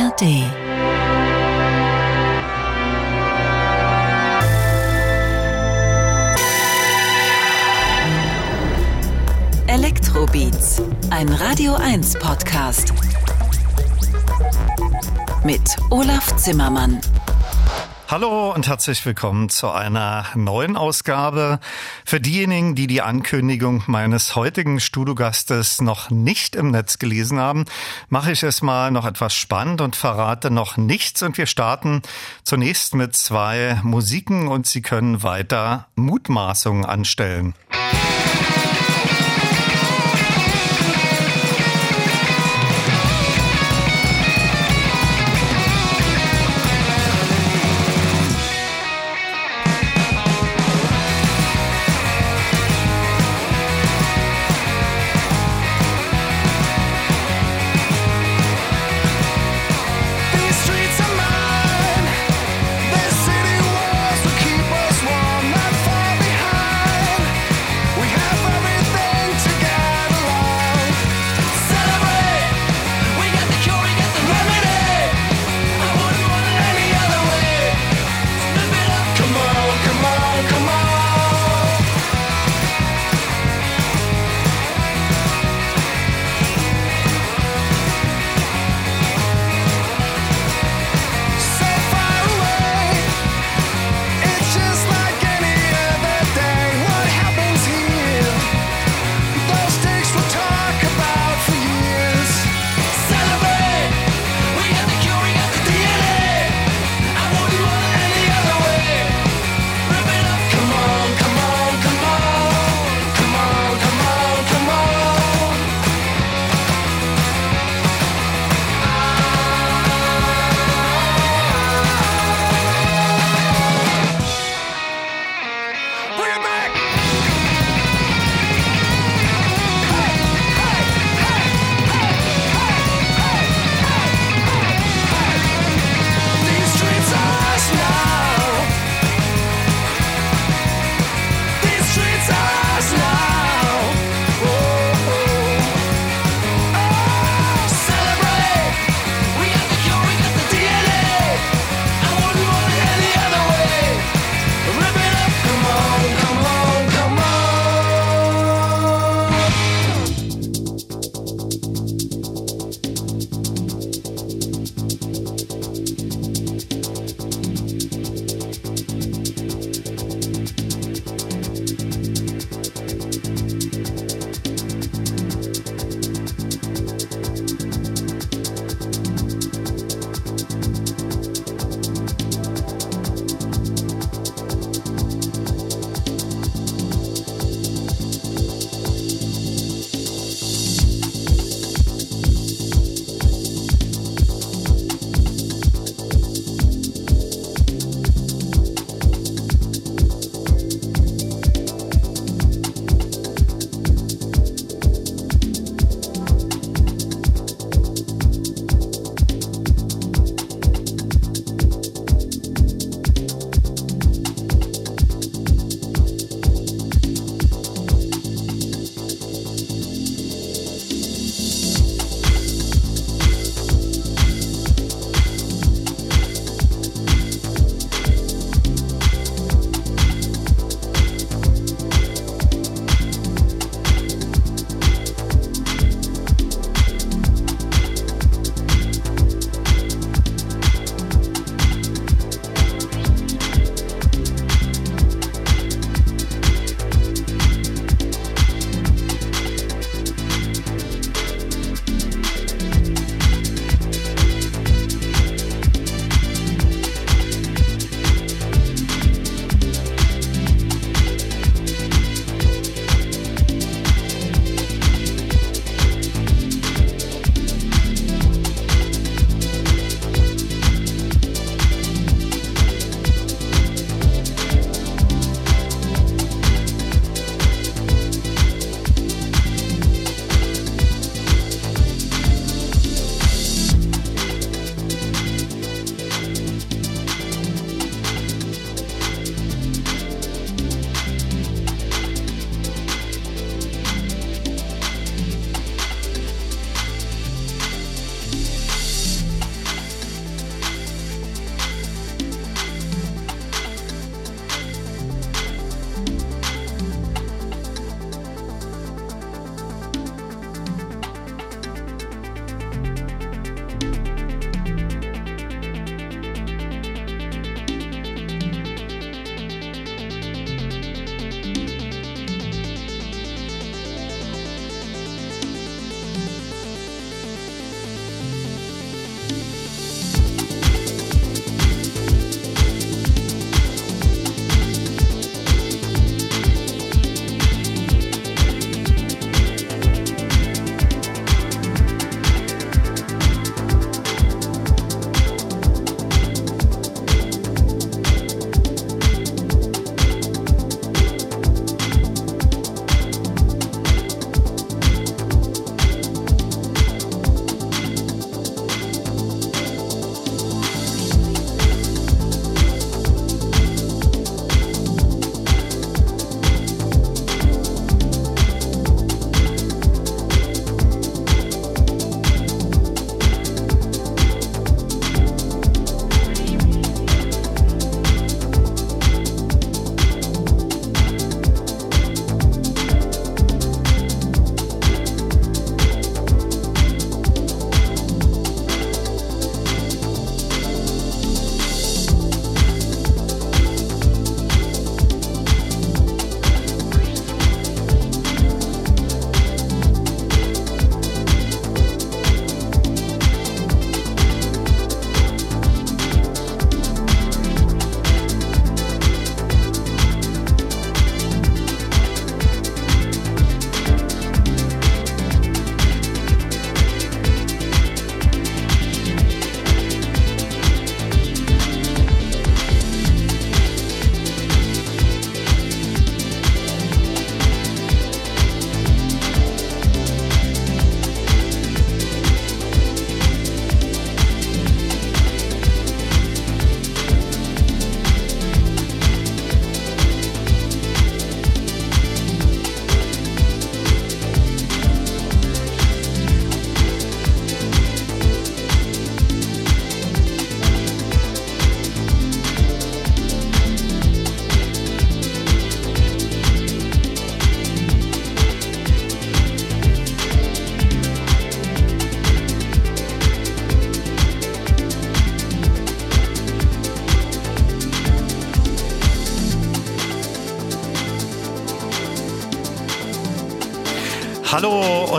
ARD. Elektrobeats, ein Radio 1 Podcast. Mit Olaf Zimmermann. Hallo und herzlich willkommen zu einer neuen Ausgabe. Für diejenigen, die die Ankündigung meines heutigen Studiogastes noch nicht im Netz gelesen haben, mache ich es mal noch etwas spannend und verrate noch nichts. Und wir starten zunächst mit zwei Musiken und Sie können weiter Mutmaßungen anstellen. These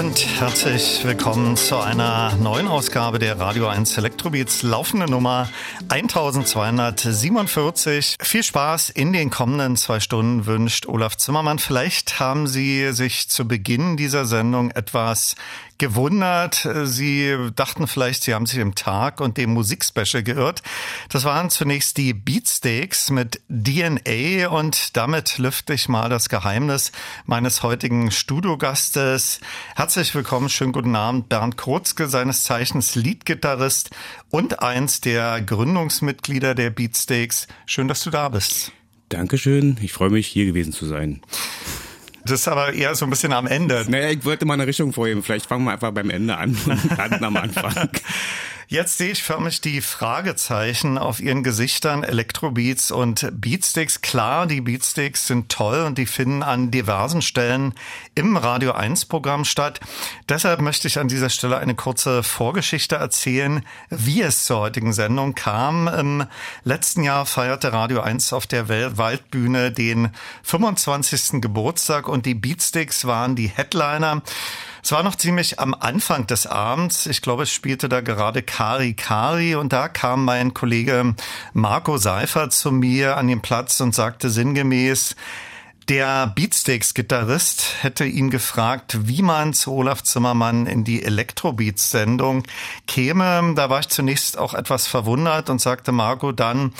und herzlich willkommen zu einer neuen Ausgabe der Radio 1 Elektrobeats laufende Nummer 1247. Viel Spaß in den kommenden zwei Stunden wünscht Olaf Zimmermann. Vielleicht haben Sie sich zu Beginn dieser Sendung etwas gewundert. Sie dachten vielleicht, Sie haben sich im Tag und dem Musikspecial geirrt. Das waren zunächst die Beatsteaks mit DNA und damit lüfte ich mal das Geheimnis meines heutigen Studiogastes. Herzlich willkommen, schönen guten Abend, Bernd Kurzke, seines Zeichens Leadgitarrist und eins der Gründungsmitglieder der Beatsteaks. Schön, dass du da bist. Dankeschön, ich freue mich, hier gewesen zu sein. Das ist aber eher so ein bisschen am Ende. Naja, ich wollte mal eine Richtung vorheben. Vielleicht fangen wir einfach beim Ende an und am Anfang. Jetzt sehe ich förmlich die Fragezeichen auf ihren Gesichtern, Elektrobeats und Beatsticks. Klar, die Beatsticks sind toll und die finden an diversen Stellen im Radio 1 Programm statt. Deshalb möchte ich an dieser Stelle eine kurze Vorgeschichte erzählen, wie es zur heutigen Sendung kam. Im letzten Jahr feierte Radio 1 auf der Waldbühne den 25. Geburtstag und die Beatsticks waren die Headliner. Es war noch ziemlich am Anfang des Abends. Ich glaube, es spielte da gerade Kari Kari und da kam mein Kollege Marco Seifer zu mir an den Platz und sagte sinngemäß, der Beatsteaks-Gitarrist hätte ihn gefragt, wie man zu Olaf Zimmermann in die Elektrobeats-Sendung käme. Da war ich zunächst auch etwas verwundert und sagte Marco dann,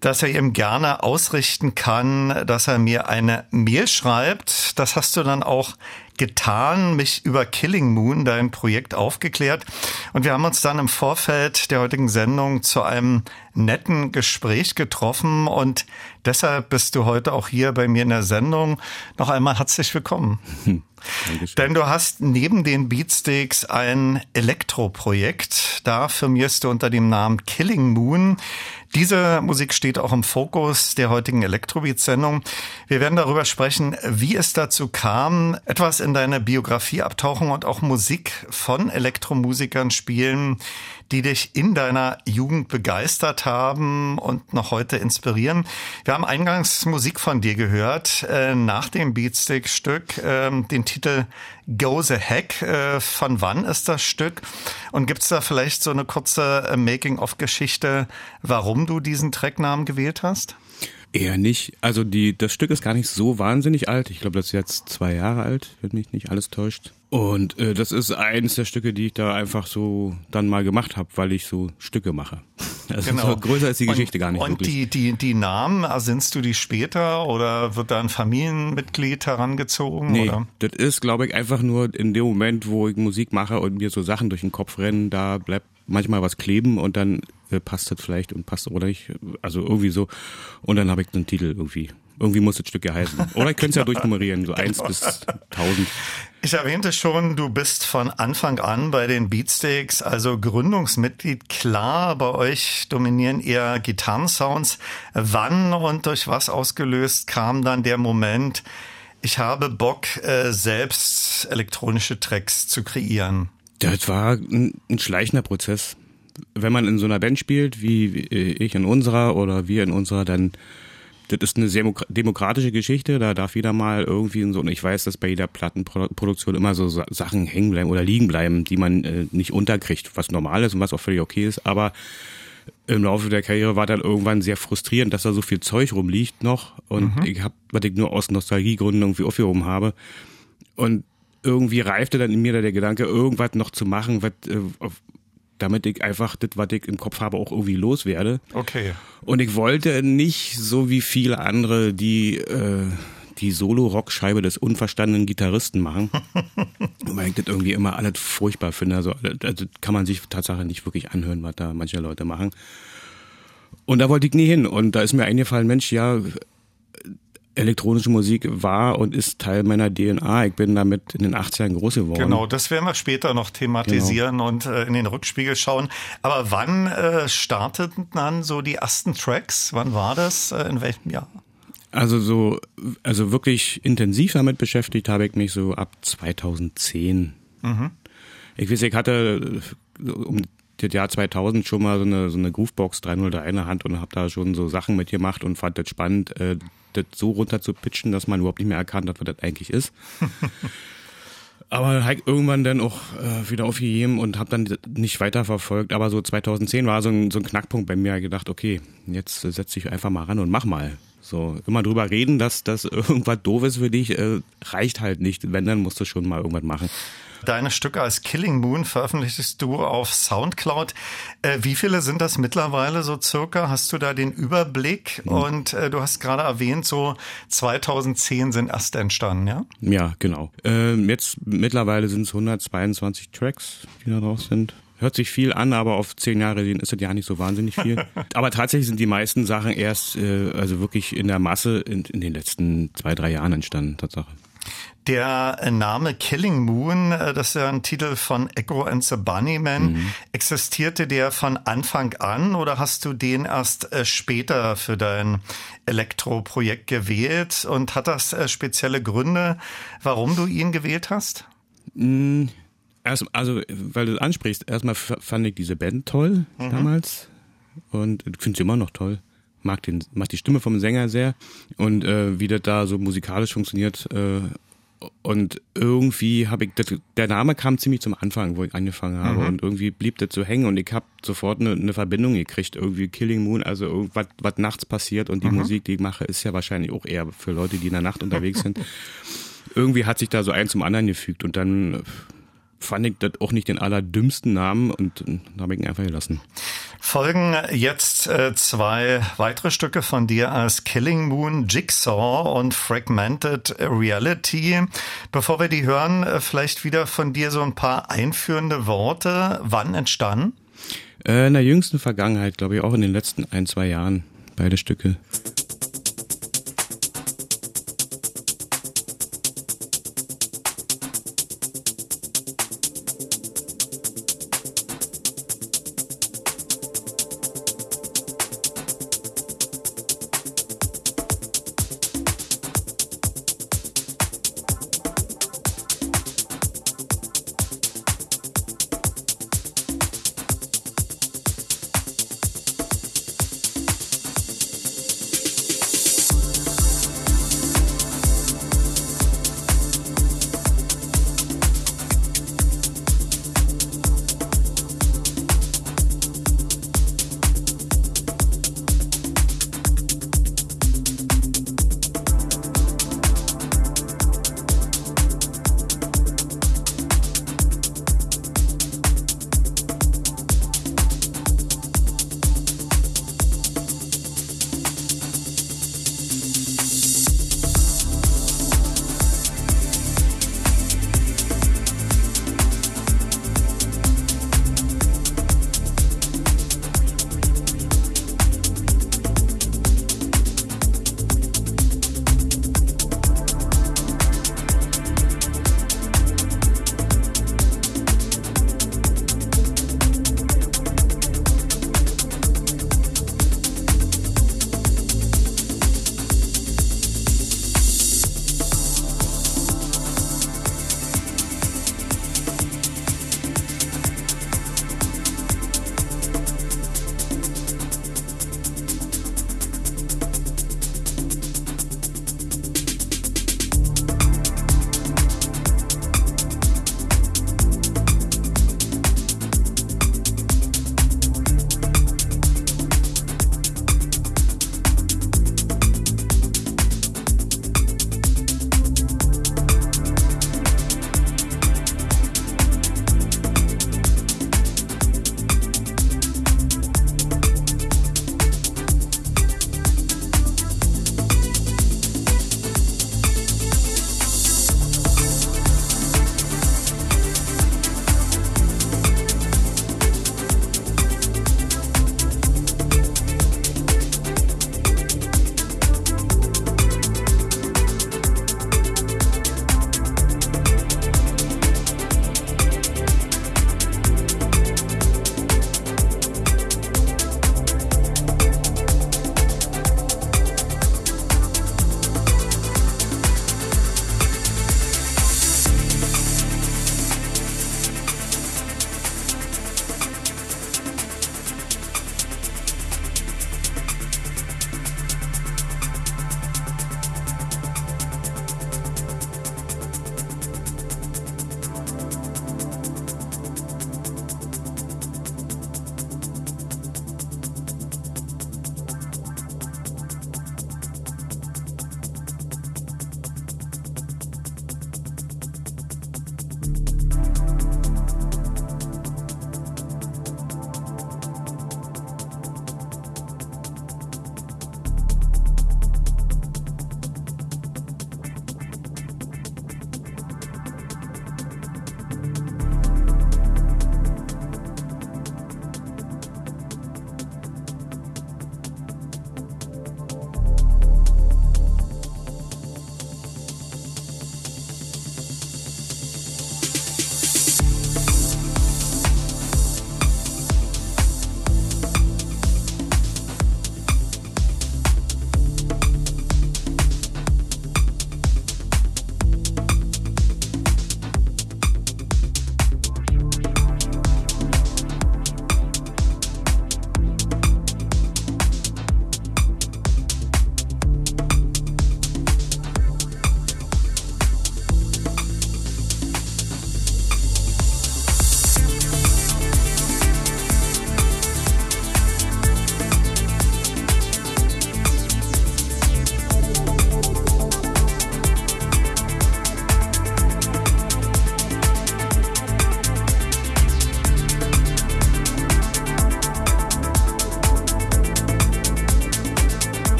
dass er ihm gerne ausrichten kann, dass er mir eine Mail schreibt. Das hast du dann auch getan, mich über Killing Moon, dein Projekt, aufgeklärt. Und wir haben uns dann im Vorfeld der heutigen Sendung zu einem netten Gespräch getroffen. Und deshalb bist du heute auch hier bei mir in der Sendung. Noch einmal herzlich willkommen. Dankeschön. Denn du hast neben den Beatsticks ein Elektroprojekt. Da firmierst du unter dem Namen Killing Moon. Diese Musik steht auch im Fokus der heutigen Elektrobeat-Sendung. Wir werden darüber sprechen, wie es dazu kam, etwas in deine Biografie abtauchen und auch Musik von Elektromusikern spielen, die dich in deiner Jugend begeistert haben und noch heute inspirieren. Wir haben eingangs Musik von dir gehört, äh, nach dem Beatstick-Stück, äh, den Titel Go the Heck. Äh, von wann ist das Stück? Und gibt's da vielleicht so eine kurze äh, Making-of-Geschichte, warum du diesen Tracknamen gewählt hast? Eher nicht. Also die, das Stück ist gar nicht so wahnsinnig alt. Ich glaube, das ist jetzt zwei Jahre alt, wenn mich nicht alles täuscht. Und äh, das ist eines der Stücke, die ich da einfach so dann mal gemacht habe, weil ich so Stücke mache. Also genau. größer ist die Geschichte und, gar nicht. Und wirklich. die, die, die Namen, ersinnst du die später oder wird da ein Familienmitglied herangezogen? Nee, oder? das ist, glaube ich, einfach nur in dem Moment, wo ich Musik mache und mir so Sachen durch den Kopf rennen, da bleibt manchmal was kleben und dann äh, passt das vielleicht und passt oder nicht. Also irgendwie so. Und dann habe ich einen Titel irgendwie. Irgendwie muss das Stück ja heißen. Oder ich könnte es ja durchnummerieren, so eins bis tausend. Ich erwähnte schon, du bist von Anfang an bei den Beatsteaks, also Gründungsmitglied. Klar, bei euch dominieren eher Gitarrensounds. Wann und durch was ausgelöst kam dann der Moment, ich habe Bock, äh, selbst elektronische Tracks zu kreieren? Das war ein, ein schleichender Prozess. Wenn man in so einer Band spielt, wie ich in unserer oder wir in unserer, dann das ist eine sehr demokratische Geschichte, da darf jeder mal irgendwie in so, und ich weiß, dass bei jeder Plattenproduktion immer so Sachen hängen bleiben oder liegen bleiben, die man äh, nicht unterkriegt, was normal ist und was auch völlig okay ist, aber im Laufe der Karriere war dann irgendwann sehr frustrierend, dass da so viel Zeug rumliegt noch. Und mhm. ich habe, was ich nur aus Nostalgiegründen irgendwie aufgehoben habe. Und irgendwie reifte dann in mir da der Gedanke, irgendwas noch zu machen, was, äh, damit ich einfach das, was ich im Kopf habe, auch irgendwie loswerde. Okay. Und ich wollte nicht so wie viele andere, die äh, die Solo-Rockscheibe des unverstandenen Gitarristen machen. weil ich das irgendwie immer alles furchtbar finde. Also, also kann man sich tatsächlich nicht wirklich anhören, was da manche Leute machen. Und da wollte ich nie hin. Und da ist mir eingefallen, Mensch, ja, elektronische Musik war und ist Teil meiner DNA. Ich bin damit in den 80ern groß geworden. Genau, das werden wir später noch thematisieren genau. und äh, in den Rückspiegel schauen. Aber wann äh, starteten dann so die ersten Tracks? Wann war das? Äh, in welchem Jahr? Also so, also wirklich intensiv damit beschäftigt habe ich mich so ab 2010. Mhm. Ich weiß, ich hatte äh, um das Jahr 2000 schon mal so eine, so eine Groovebox 303 in der Hand und habe da schon so Sachen mitgemacht und fand das spannend, äh, das so runter zu pitchen, dass man überhaupt nicht mehr erkannt hat, was das eigentlich ist. Aber halt irgendwann dann auch äh, wieder aufgegeben und habe dann nicht weiterverfolgt. Aber so 2010 war so ein, so ein Knackpunkt bei mir. gedacht, okay, jetzt setz dich einfach mal ran und mach mal. So, immer drüber reden, dass das irgendwas doof ist für dich, äh, reicht halt nicht. Wenn, dann musst du schon mal irgendwas machen. Deine Stücke als Killing Moon veröffentlichst du auf Soundcloud. Äh, wie viele sind das mittlerweile so circa? Hast du da den Überblick? Mhm. Und äh, du hast gerade erwähnt, so 2010 sind erst entstanden, ja? Ja, genau. Ähm, jetzt mittlerweile sind es 122 Tracks, die da drauf sind. Hört sich viel an, aber auf zehn Jahre ist das ja nicht so wahnsinnig viel. aber tatsächlich sind die meisten Sachen erst, äh, also wirklich in der Masse in, in den letzten zwei, drei Jahren entstanden, Tatsache. Der Name Killing Moon, äh, das ist ja ein Titel von Echo and the Bunnymen. Mhm. Existierte der von Anfang an oder hast du den erst äh, später für dein Elektroprojekt gewählt? Und hat das äh, spezielle Gründe, warum du ihn gewählt hast? Mhm. Erst, also, weil du ansprichst, erstmal fand ich diese Band toll mhm. damals und finde sie immer noch toll mag den, mag die Stimme vom Sänger sehr und äh, wie das da so musikalisch funktioniert. Äh, und irgendwie habe ich, das, der Name kam ziemlich zum Anfang, wo ich angefangen habe mhm. und irgendwie blieb das so hängen und ich habe sofort eine, eine, Verbindung gekriegt, irgendwie Killing Moon, also irgendwas, was nachts passiert und die mhm. Musik, die ich mache, ist ja wahrscheinlich auch eher für Leute, die in der Nacht unterwegs sind. irgendwie hat sich da so ein zum anderen gefügt und dann fand ich das auch nicht den allerdümmsten Namen und äh, habe ich ihn einfach gelassen. Folgen jetzt äh, zwei weitere Stücke von dir als Killing Moon, Jigsaw und Fragmented Reality. Bevor wir die hören, äh, vielleicht wieder von dir so ein paar einführende Worte. Wann entstanden? Äh, in der jüngsten Vergangenheit, glaube ich, auch in den letzten ein, zwei Jahren, beide Stücke.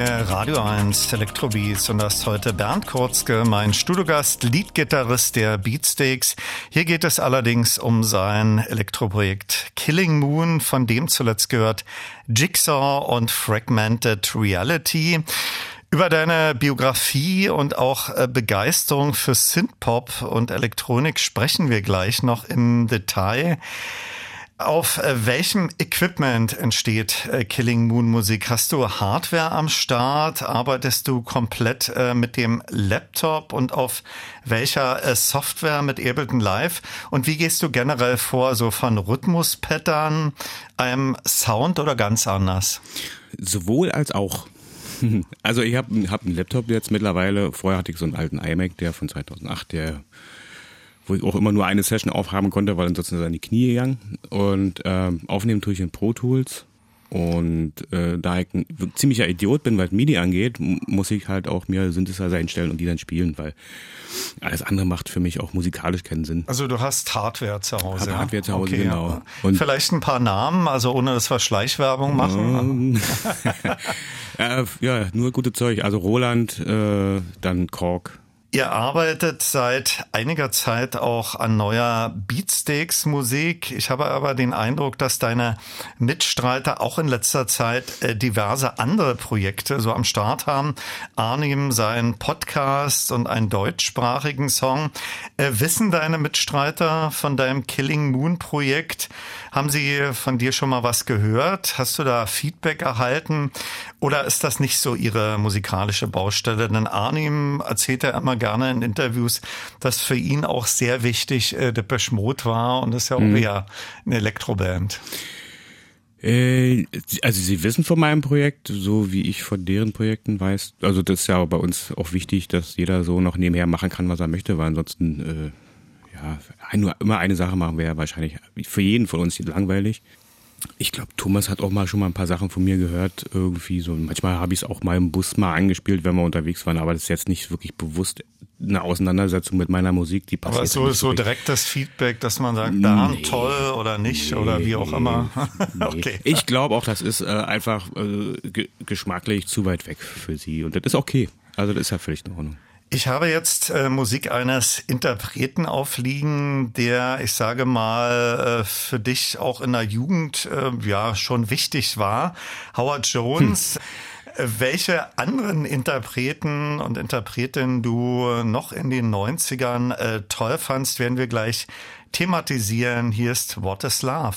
Äh, Radio 1 Elektrobeats und das ist heute Bernd Kurzke, mein Studiogast, Leadgitarrist der Beatsteaks. Hier geht es allerdings um sein Elektroprojekt Killing Moon, von dem zuletzt gehört Jigsaw und Fragmented Reality. Über deine Biografie und auch äh, Begeisterung für Synthpop und Elektronik sprechen wir gleich noch im Detail. Auf äh, welchem Equipment entsteht äh, Killing Moon Musik? Hast du Hardware am Start? Arbeitest du komplett äh, mit dem Laptop und auf welcher Software mit Ableton Live? Und wie gehst du generell vor, so von Rhythmuspattern, einem Sound oder ganz anders? Sowohl als auch. Also ich habe hab einen Laptop jetzt mittlerweile. Vorher hatte ich so einen alten iMac, der von 2008, der wo ich auch immer nur eine Session aufhaben konnte, weil ansonsten ist in die Knie gegangen. Und ähm, aufnehmen tue ich in Pro Tools. Und äh, da ich ein ziemlicher Idiot bin, was MIDI angeht, muss ich halt auch mir Synthesizer einstellen und die dann spielen, weil alles andere macht für mich auch musikalisch keinen Sinn. Also du hast Hardware zu Hause. Hab Hardware zu Hause, okay, genau. Und Vielleicht ein paar Namen, also ohne dass wir Schleichwerbung machen. ja, ja, nur gute Zeug. Also Roland, äh, dann Korg, Ihr arbeitet seit einiger Zeit auch an neuer Beatsteaks Musik. Ich habe aber den Eindruck, dass deine Mitstreiter auch in letzter Zeit äh, diverse andere Projekte so am Start haben. Arnim sein Podcast und einen deutschsprachigen Song. Äh, wissen deine Mitstreiter von deinem Killing Moon Projekt? Haben sie von dir schon mal was gehört? Hast du da Feedback erhalten? Oder ist das nicht so ihre musikalische Baustelle? Denn Arnim erzählt ja immer gerne in Interviews, dass für ihn auch sehr wichtig äh, Depeche Mode war und das ist ja auch mhm. eher eine Elektroband. Äh, also sie wissen von meinem Projekt, so wie ich von deren Projekten weiß. Also das ist ja bei uns auch wichtig, dass jeder so noch nebenher machen kann, was er möchte, weil ansonsten äh, ja, nur immer eine Sache machen wäre wahrscheinlich für jeden von uns langweilig. Ich glaube, Thomas hat auch mal schon mal ein paar Sachen von mir gehört, irgendwie so. Manchmal habe ich es auch mal im Bus mal angespielt, wenn wir unterwegs waren, aber das ist jetzt nicht wirklich bewusst eine Auseinandersetzung mit meiner Musik, die passiert. Aber so, so direktes Feedback, dass man sagt, da nee, toll oder nicht nee, oder wie auch immer. Nee. okay. Ich glaube auch, das ist äh, einfach äh, geschmacklich zu weit weg für sie und das ist okay. Also das ist ja völlig in Ordnung. Ich habe jetzt äh, Musik eines Interpreten aufliegen, der, ich sage mal, äh, für dich auch in der Jugend äh, ja schon wichtig war. Howard Jones. Hm. Äh, welche anderen Interpreten und Interpretinnen du noch in den 90ern äh, toll fandst, werden wir gleich thematisieren. Hier ist What is Love.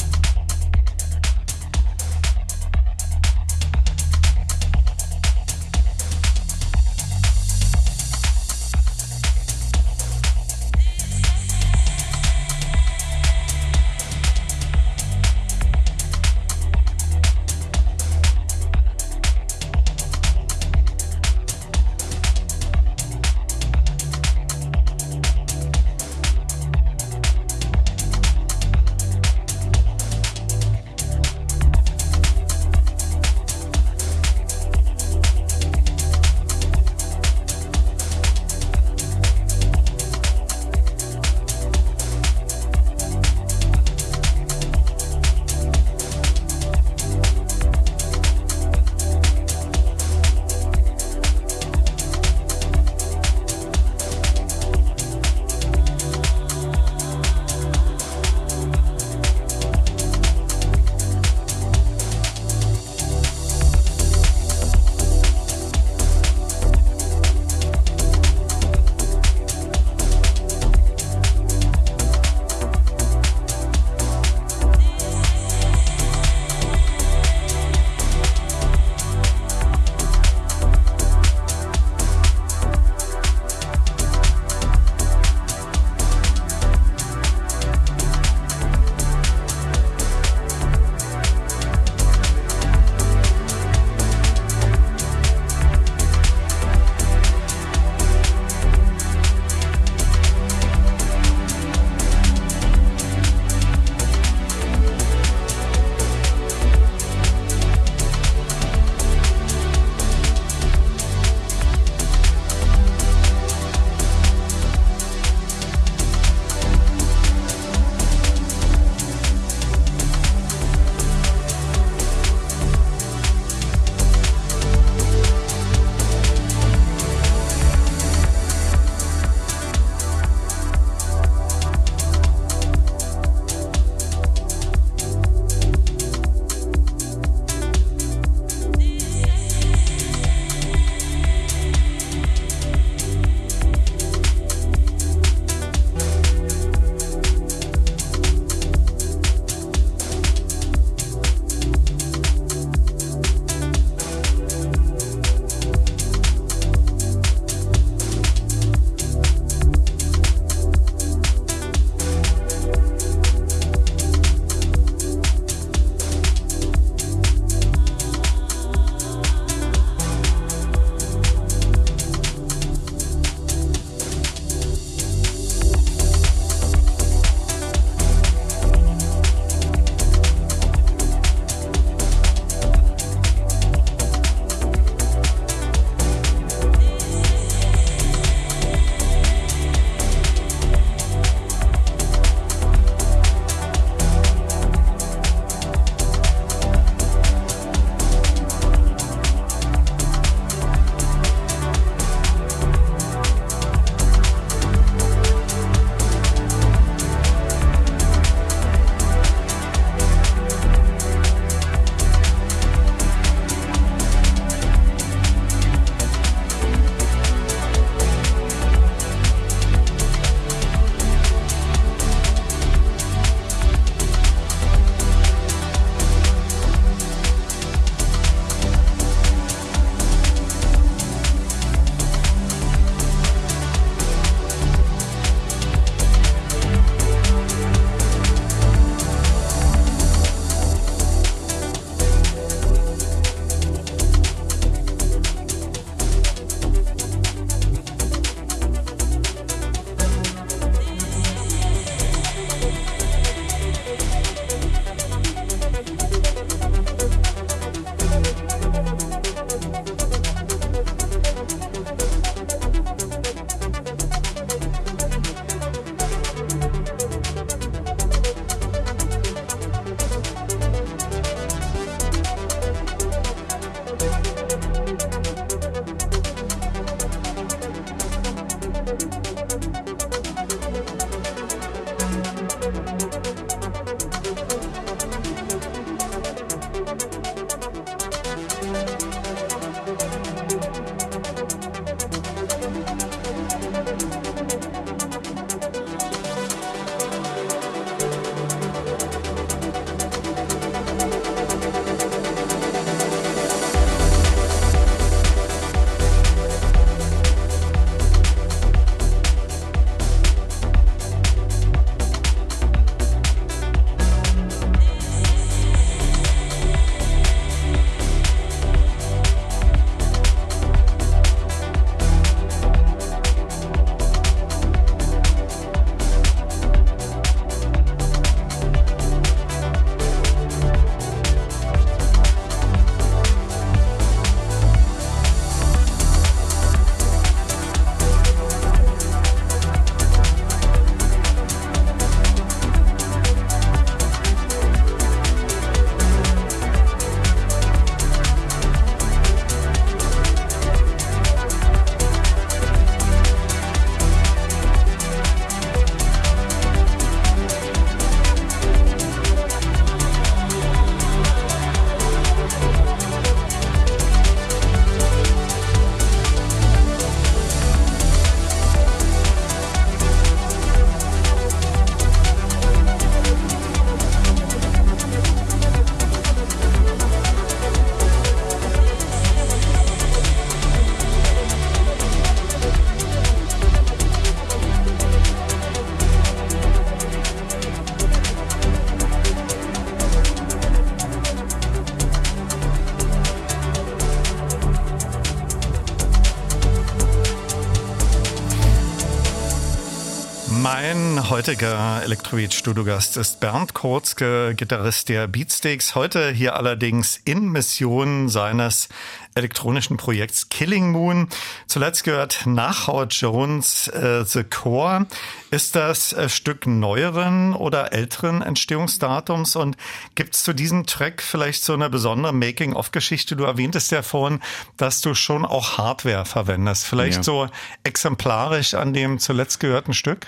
Heutiger Elektroid-Studiogast ist Bernd Kurzke, Gitarrist der Beatsteaks. Heute hier allerdings in Mission seines elektronischen Projekts Killing Moon. Zuletzt gehört nach Howard Jones äh, The Core. Ist das äh, Stück neueren oder älteren Entstehungsdatums? Und gibt es zu diesem Track vielleicht so eine besondere Making-of-Geschichte? Du erwähntest ja vorhin, dass du schon auch Hardware verwendest. Vielleicht Ja. so exemplarisch an dem zuletzt gehörten Stück?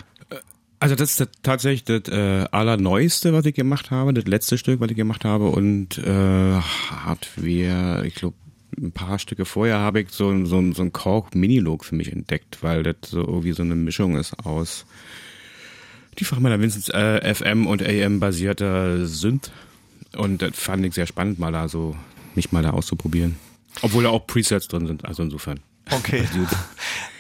Also das ist das, tatsächlich das äh, allerneueste, was ich gemacht habe, das letzte Stück, was ich gemacht habe und äh, Hardware, ich glaube ein paar Stücke vorher habe ich so, so, so ein Korg Minilog für mich entdeckt, weil das so irgendwie so eine Mischung ist aus die Fachmänner Vincent äh, FM und AM basierter Synth und das fand ich sehr spannend, mal da so mich mal da auszuprobieren. Obwohl da auch Presets drin sind, also insofern. Okay.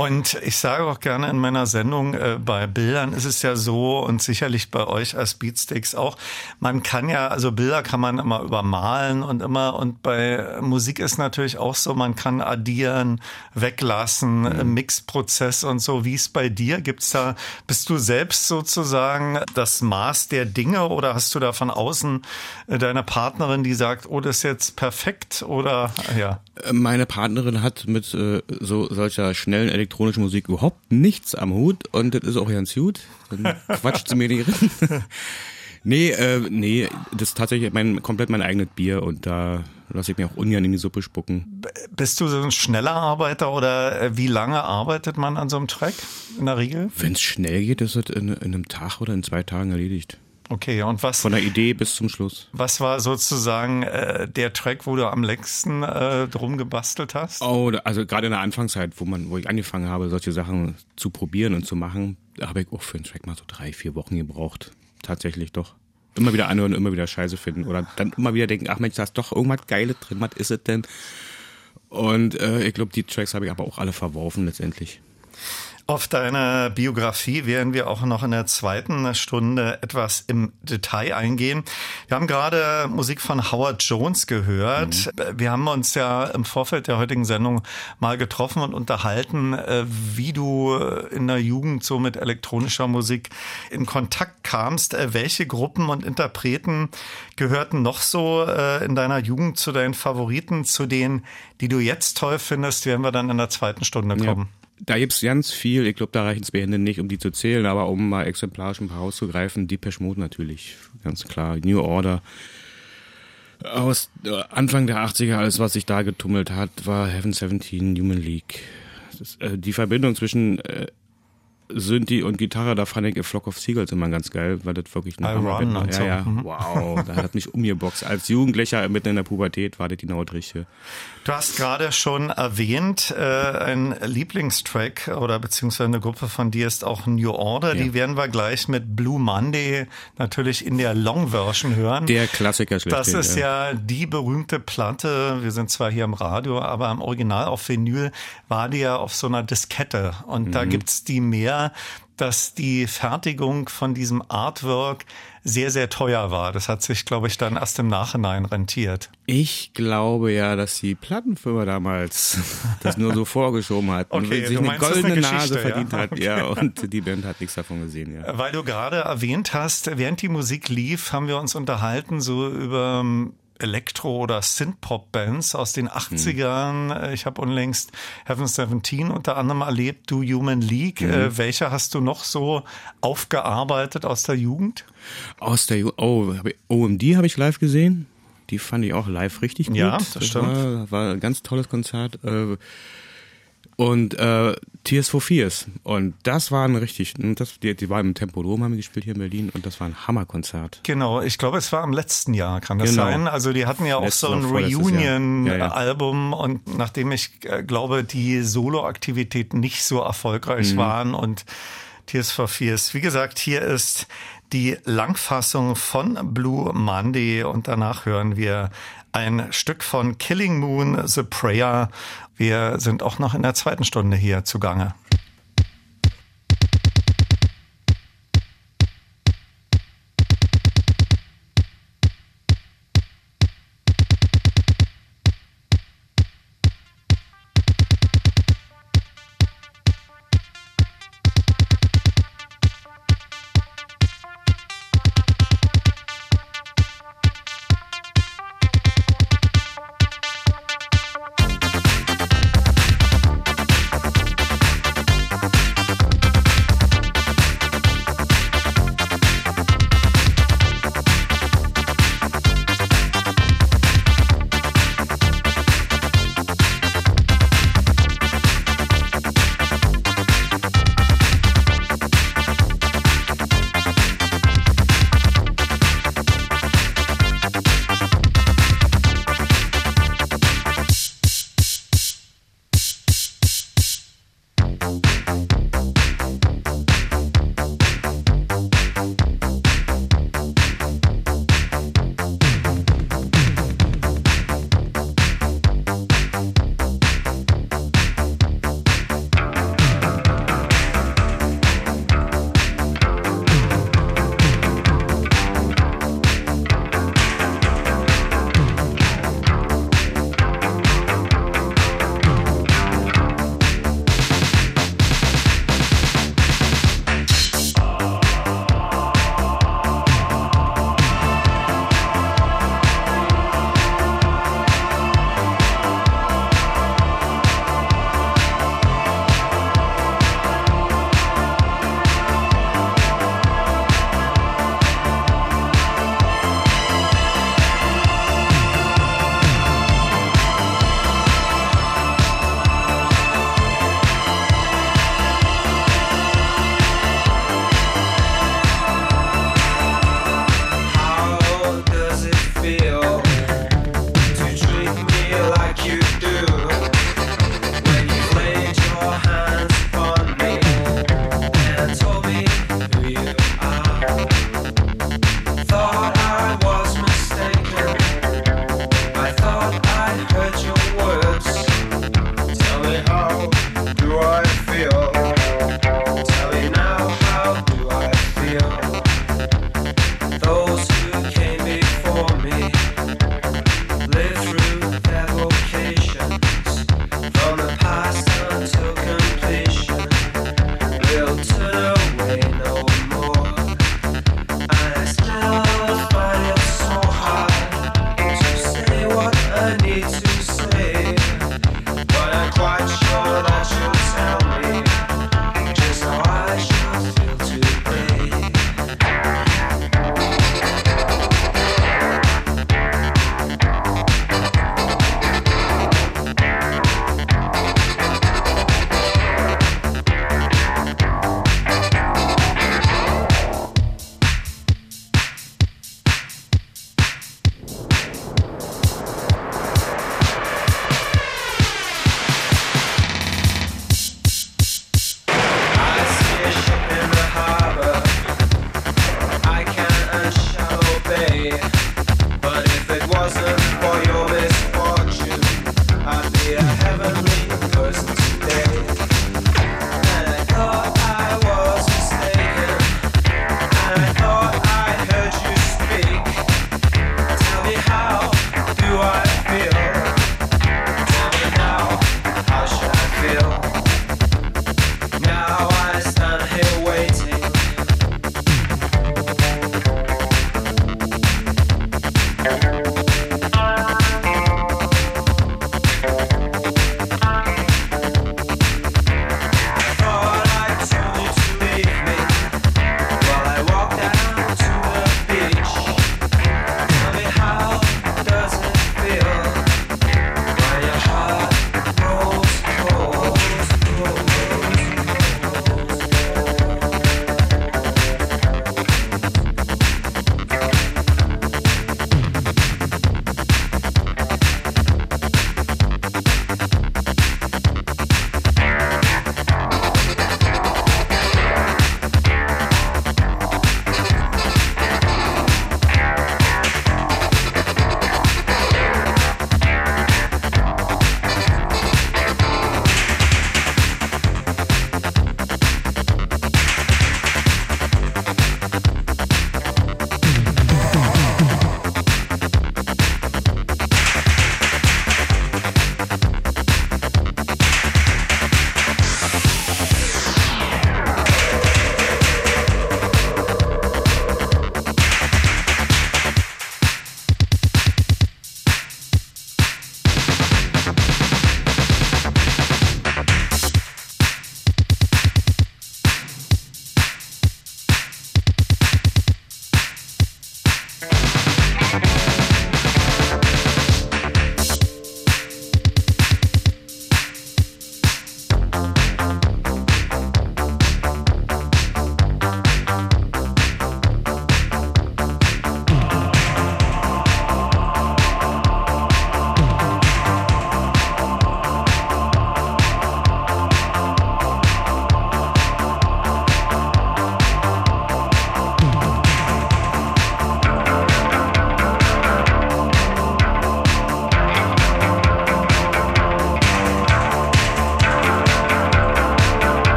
Und ich sage auch gerne in meiner Sendung, äh, bei Bildern ist es ja so und sicherlich bei euch als Beatsticks auch, man kann ja, also Bilder kann man immer übermalen und immer, und bei Musik ist natürlich auch so, man kann addieren, weglassen, äh, Mixprozess und so. Wie ist bei dir? Gibt's da, bist du selbst sozusagen das Maß der Dinge oder hast du da von außen äh, deine Partnerin, die sagt, oh, das ist jetzt perfekt oder, ja? Meine Partnerin hat mit äh, so solcher schnellen elektronischen Musik überhaupt nichts am Hut und das ist auch ganz gut. Dann quatscht sie mir nicht rein. nee, äh, nee, das ist tatsächlich mein, komplett mein eigenes Bier und da lasse ich mir auch ungern in die Suppe spucken. Bist du so ein schneller Arbeiter oder äh, wie lange arbeitet man an so einem Track in der Regel? Wenn es schnell geht, ist es in, in einem Tag oder in zwei Tagen erledigt. Okay, und was, Von der Idee bis zum Schluss. was war sozusagen äh, der Track, wo du am längsten äh, drum gebastelt hast? Oh, also gerade in der Anfangszeit, wo man, wo ich angefangen habe, solche Sachen zu probieren und zu machen, da habe ich auch für einen Track mal so drei, vier Wochen gebraucht. Tatsächlich doch. Immer wieder anhören, immer wieder Scheiße finden oder dann immer wieder denken, ach Mensch, da ist doch irgendwas Geiles drin, was ist es denn? Und äh, ich glaube, die Tracks habe ich aber auch alle verworfen letztendlich. Auf deine Biografie werden wir auch noch in der zweiten Stunde etwas im Detail eingehen. Wir haben gerade Musik von Howard Jones gehört. Wir haben uns ja im Vorfeld der heutigen Sendung mal getroffen und unterhalten, äh, wie du in der Jugend so mit elektronischer Musik in Kontakt kamst. Äh, Welche Gruppen und Interpreten gehörten noch so äh, in deiner Jugend zu deinen Favoriten, zu denen, die du jetzt toll findest, werden wir dann in der zweiten Stunde kommen. Da gibt's ganz viel, ich glaube, da reichen es mir Hände nicht, um die zu zählen, aber um mal exemplarisch ein paar auszugreifen, Depeche Mode natürlich, ganz klar, New Order. Aus äh, Anfang der 80er, alles was sich da getummelt hat, war Heaven 17, Human League. Das äh, die Verbindung zwischen äh, Synthi und Gitarre, da fand ich A Flock of Seagulls immer ganz geil, weil das wirklich eine I Hammerband Run war. ja, ja, Mhm. wow, da hat mich umgeboxt. Als Jugendlicher mitten in der Pubertät war das genau das Richtige. Du hast gerade schon erwähnt, äh, ein Lieblingstrack oder beziehungsweise eine Gruppe von dir ist auch New Order. Ja. Die werden wir gleich mit Blue Monday natürlich in der Long-Version hören. Der Klassiker schlechthin. das ist ja die berühmte Platte. Wir sind zwar hier im Radio, aber im Original auf Vinyl war die ja auf so einer Diskette. Und da gibt's die mehr, dass die Fertigung von diesem Artwork sehr, sehr teuer war. Das hat sich, glaube ich, dann erst im Nachhinein rentiert. Ich glaube ja, dass die Plattenfirma damals das nur so vorgeschoben hat und Okay, sich eine meinst, goldene eine Nase ja? verdient hat. Okay. Ja, und die Band hat nichts davon gesehen. Ja. Weil du gerade erwähnt hast, während die Musik lief, haben wir uns unterhalten so über ähm, Elektro- oder Synth-Pop-Bands aus den 80ern. Ich habe unlängst Heaven 17 unter anderem erlebt, Du Human League. Äh, welche hast du noch so aufgearbeitet aus der Jugend? Aus der Ju oh, hab ich, OMD habe ich live gesehen. Die fand ich auch live richtig gut. Ja, das stimmt. War, war ein ganz tolles Konzert. Äh, Und äh, Tears for Fears. Und das war ein richtig, das, die, die war im Tempodrom, haben wir gespielt hier in Berlin und das war ein Hammerkonzert. Genau, ich glaube, es war im letzten Jahr, kann das Genau. sein? Also die hatten ja auch Letztes so ein Jahr. Ja, ja. Reunion-Album und nachdem ich äh, glaube, die Solo-Aktivitäten nicht so Mhm. erfolgreich waren und Tears for Fears. Wie gesagt, hier ist die Langfassung von Blue Monday und danach hören wir ein Stück von Killing Moon, The Prayer. Wir sind auch noch in der zweiten Stunde hier zugange.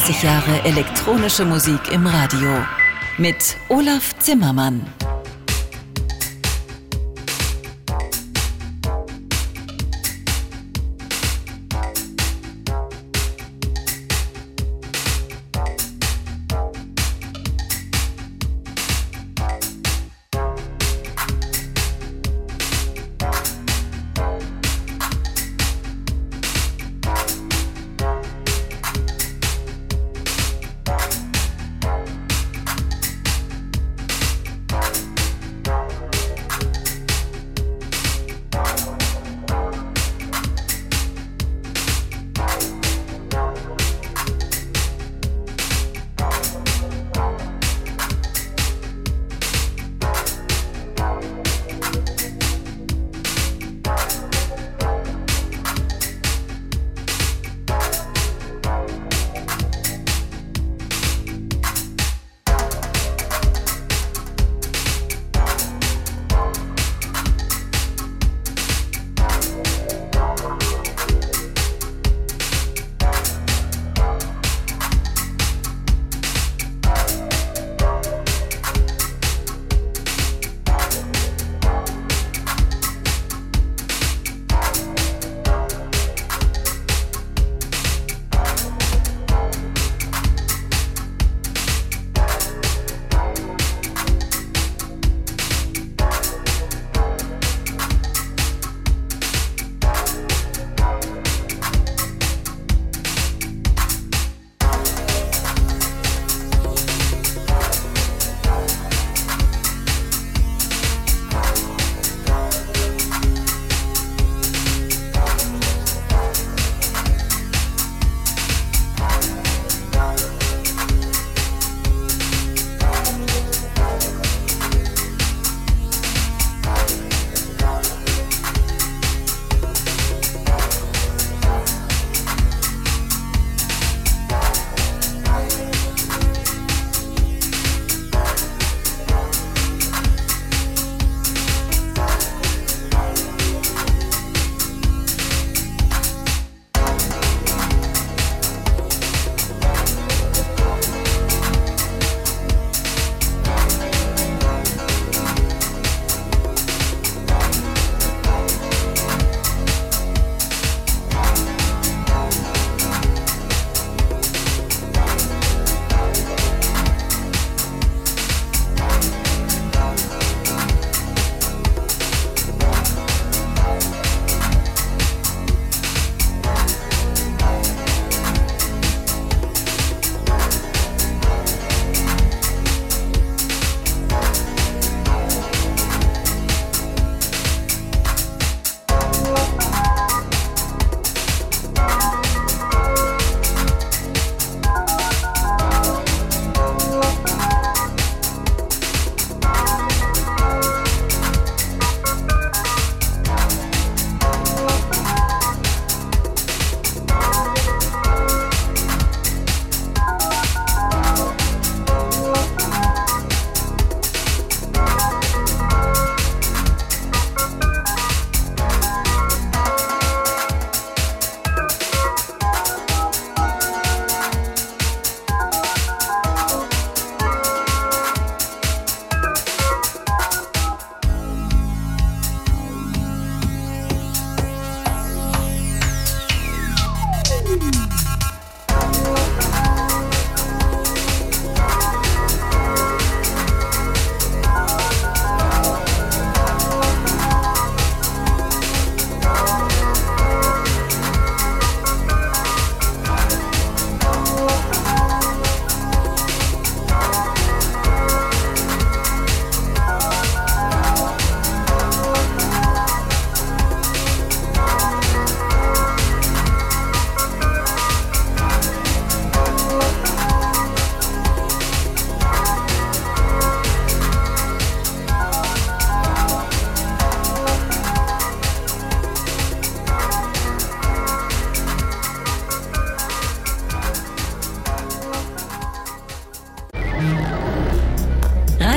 30 Jahre elektronische Musik im Radio mit Olaf Zimmermann.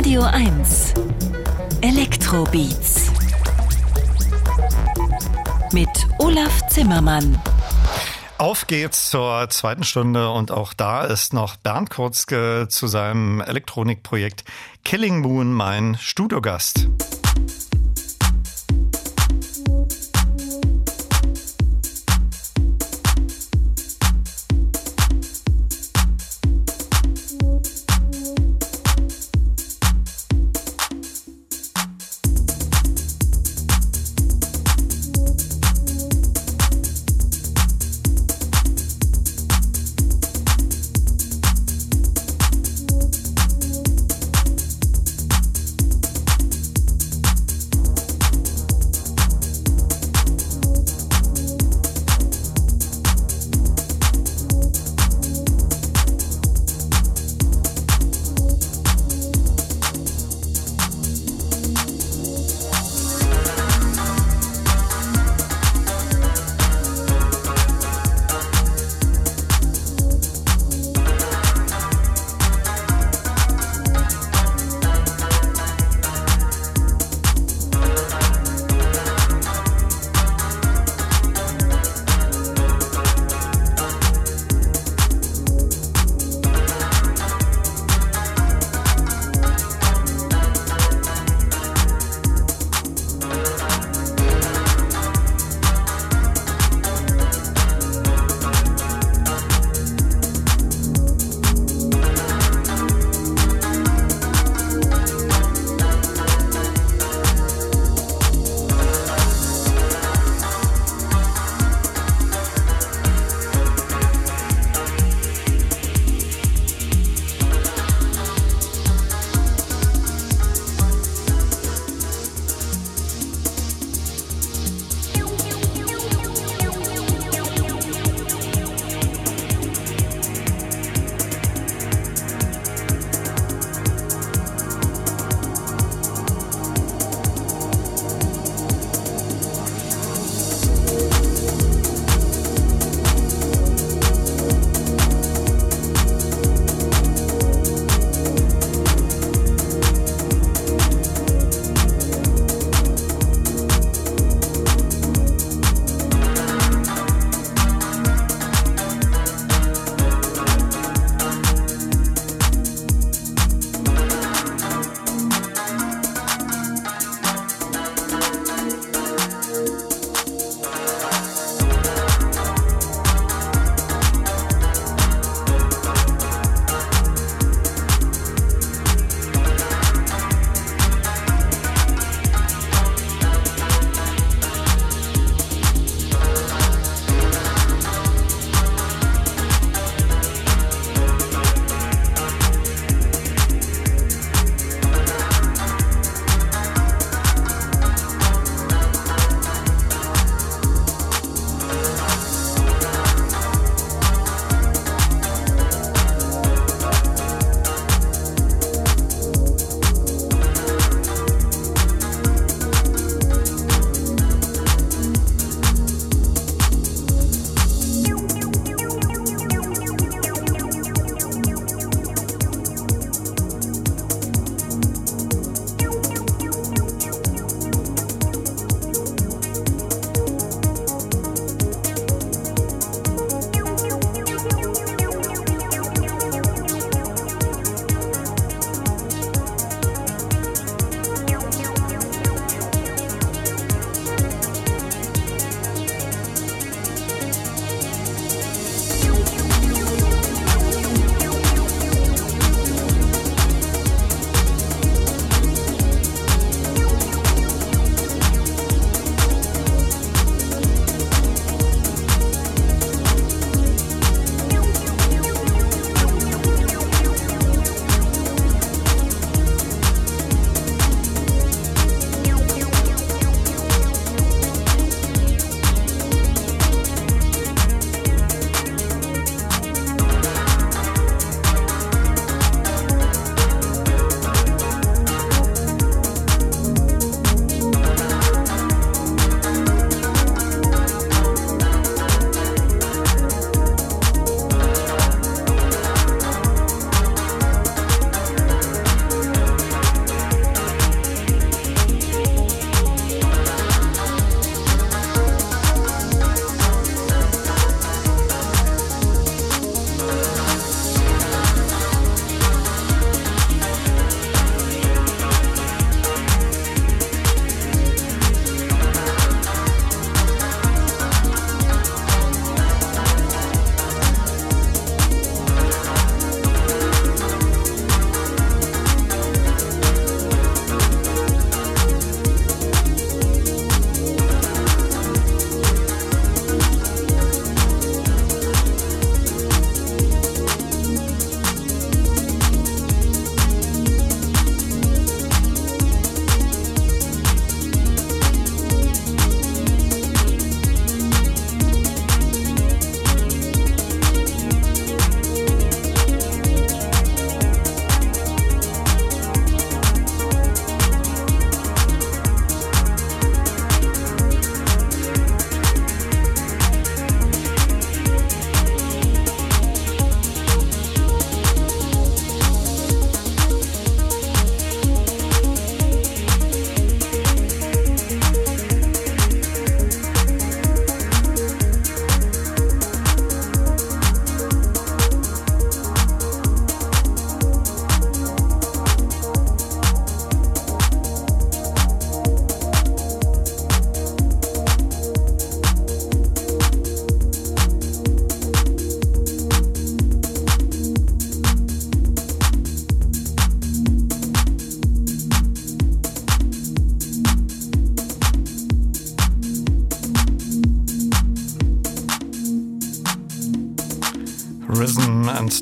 Radio 1 Elektrobeats mit Olaf Zimmermann. Auf geht's zur zweiten Stunde und auch da ist noch Bernd Kurzke zu seinem Elektronikprojekt Killing Moon mein Studiogast.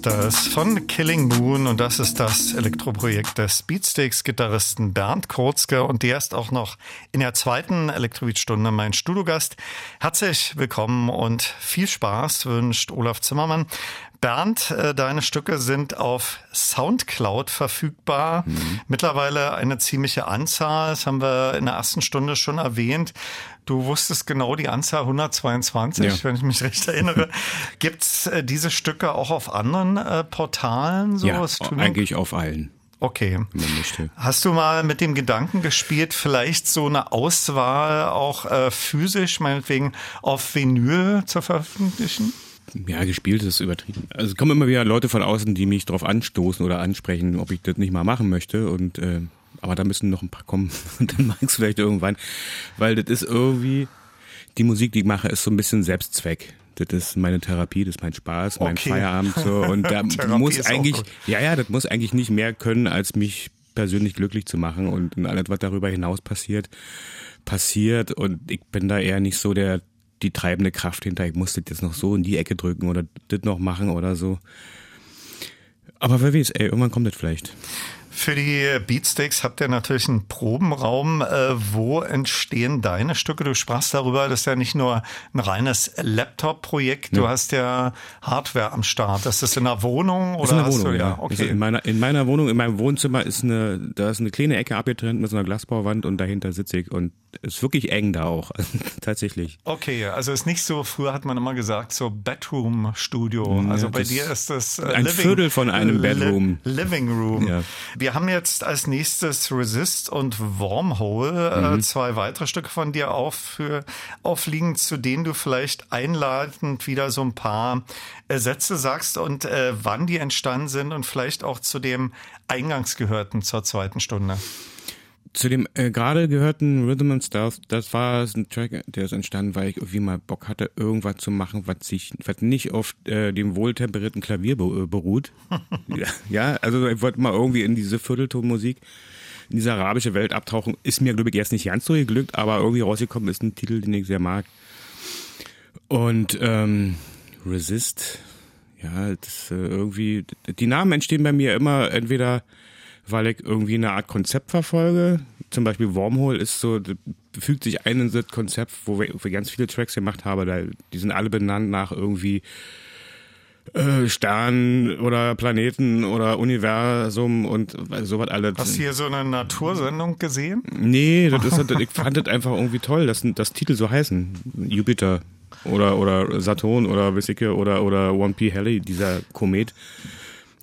Stars von Killing Moon und das ist das Elektroprojekt des Beatsteaks-Gitarristen Bernd Kurzke und der ist auch noch in der zweiten Elektrobeat-Stunde mein Studiogast. Herzlich willkommen und viel Spaß wünscht Olaf Zimmermann. Bernd, äh, deine Stücke sind auf Soundcloud verfügbar. Mhm. Mittlerweile eine ziemliche Anzahl. Das haben wir in der ersten Stunde schon erwähnt. Du wusstest genau die Anzahl 122, ja. wenn ich mich recht erinnere. Gibt's äh, diese Stücke auch auf anderen äh, Portalen? So ja, eigentlich auf allen. Okay. Hast du mal mit dem Gedanken gespielt, vielleicht so eine Auswahl auch äh, physisch, meinetwegen auf Vinyl zu veröffentlichen? Ja, gespielt ist übertrieben. Also es kommen immer wieder Leute von außen, die mich darauf anstoßen oder ansprechen, ob ich das nicht mal machen möchte. Und äh, aber da müssen noch ein paar kommen und dann mag ich vielleicht irgendwann. Weil das ist irgendwie, die Musik, die ich mache, ist so ein bisschen Selbstzweck. Das ist meine Therapie, das ist mein Spaß, mein okay. Feierabend so. Und da muss eigentlich, ja, ja, das muss eigentlich nicht mehr können, als mich persönlich glücklich zu machen und alles, was darüber hinaus passiert, passiert. Und ich bin da eher nicht so der die treibende Kraft hinter, ich muss das jetzt noch so in die Ecke drücken oder das noch machen oder so. Aber wer weiß, ey, irgendwann kommt das vielleicht. Für die Beatsteaks habt ihr natürlich einen Probenraum. Äh, wo entstehen deine Stücke? Du sprachst darüber, das ist ja nicht nur ein reines Laptop-Projekt, du ja. hast ja Hardware am Start. Das ist in der Wohnung oder? Ist in der Wohnung, du, ja. Okay. Also in, meiner, in meiner Wohnung, in meinem Wohnzimmer ist eine, da ist eine kleine Ecke abgetrennt mit so einer Glasbauwand und dahinter sitze ich und ist wirklich eng da auch, tatsächlich. Okay, also ist nicht so, früher hat man immer gesagt, so Bedroom-Studio. Also ja, bei dir ist das äh, ein Living, Viertel von einem Bedroom. Li Living Room. Ja. Wir haben jetzt als nächstes Resist und Wormhole, äh, mhm. äh, zwei weitere Stücke von dir auf, für, aufliegen, zu denen du vielleicht einladend wieder so ein paar äh, Sätze sagst und äh, wann die entstanden sind und vielleicht auch zu dem eingangs gehörten zur zweiten Stunde. Zu dem äh, gerade gehörten Rhythm and Stealth, das war ein Track, der ist entstanden, weil ich irgendwie mal Bock hatte, irgendwas zu machen, was sich, was nicht auf äh, dem wohltemperierten Klavier be äh, beruht. ja, ja, also ich wollte mal irgendwie in diese Vierteltonmusik, in diese arabische Welt abtauchen. Ist mir, glaube ich, erst nicht ganz so geglückt, aber irgendwie rausgekommen ist ein Titel, den ich sehr mag. Und ähm, Resist, ja, das äh, irgendwie, die Namen entstehen bei mir immer entweder weil ich irgendwie eine Art Konzept verfolge. Zum Beispiel Wormhole ist so, fügt sich ein in das Konzept, wo wir, wo wir ganz viele Tracks gemacht haben. Da, die sind alle benannt nach irgendwie äh, Sternen oder Planeten oder Universum und sowas alles. Hast du hier so eine Natursendung gesehen? Nee, das ist, ich fand das einfach irgendwie toll, dass das Titel so heißen. Jupiter oder, oder Saturn oder Wissicke oder, oder 1P Halley, dieser Komet.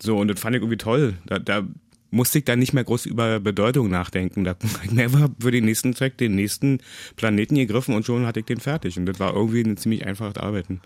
So, und das fand ich irgendwie toll. Da, da musste ich dann nicht mehr groß über Bedeutung nachdenken. Da einfach für den nächsten Track den nächsten Planeten gegriffen und schon hatte ich den fertig. Und das war irgendwie ein ziemlich einfaches Arbeiten.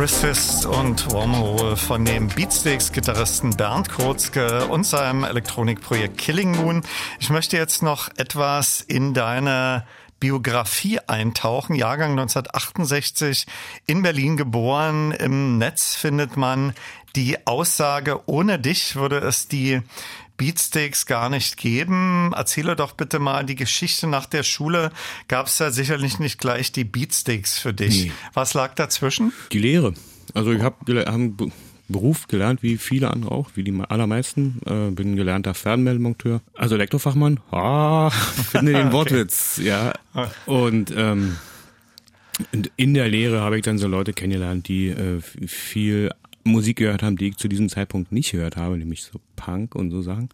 Resist und Wormhole von dem Beatsteaks-Gitarristen Bernd Kurzke und seinem Elektronikprojekt Killing Moon. Ich möchte jetzt noch etwas in deine Biografie eintauchen. Jahrgang 1968 in Berlin geboren. Im Netz findet man die Aussage, ohne dich würde es die Beatsteaks gar nicht geben. Erzähle doch bitte mal die Geschichte nach der Schule. Gab es ja sicherlich nicht gleich die Beatsteaks für dich. Nee. Was lag dazwischen? Die Lehre. Also ich habe hab Beruf gelernt, wie viele andere auch, wie die allermeisten. Äh, bin gelernter Fernmeldmonteur, also Elektrofachmann. Ah, finde den Wortwitz, okay. ja. Und ähm, in der Lehre habe ich dann so Leute kennengelernt, die äh, viel Musik gehört haben, die ich zu diesem Zeitpunkt nicht gehört habe, nämlich so Punk und so Sachen.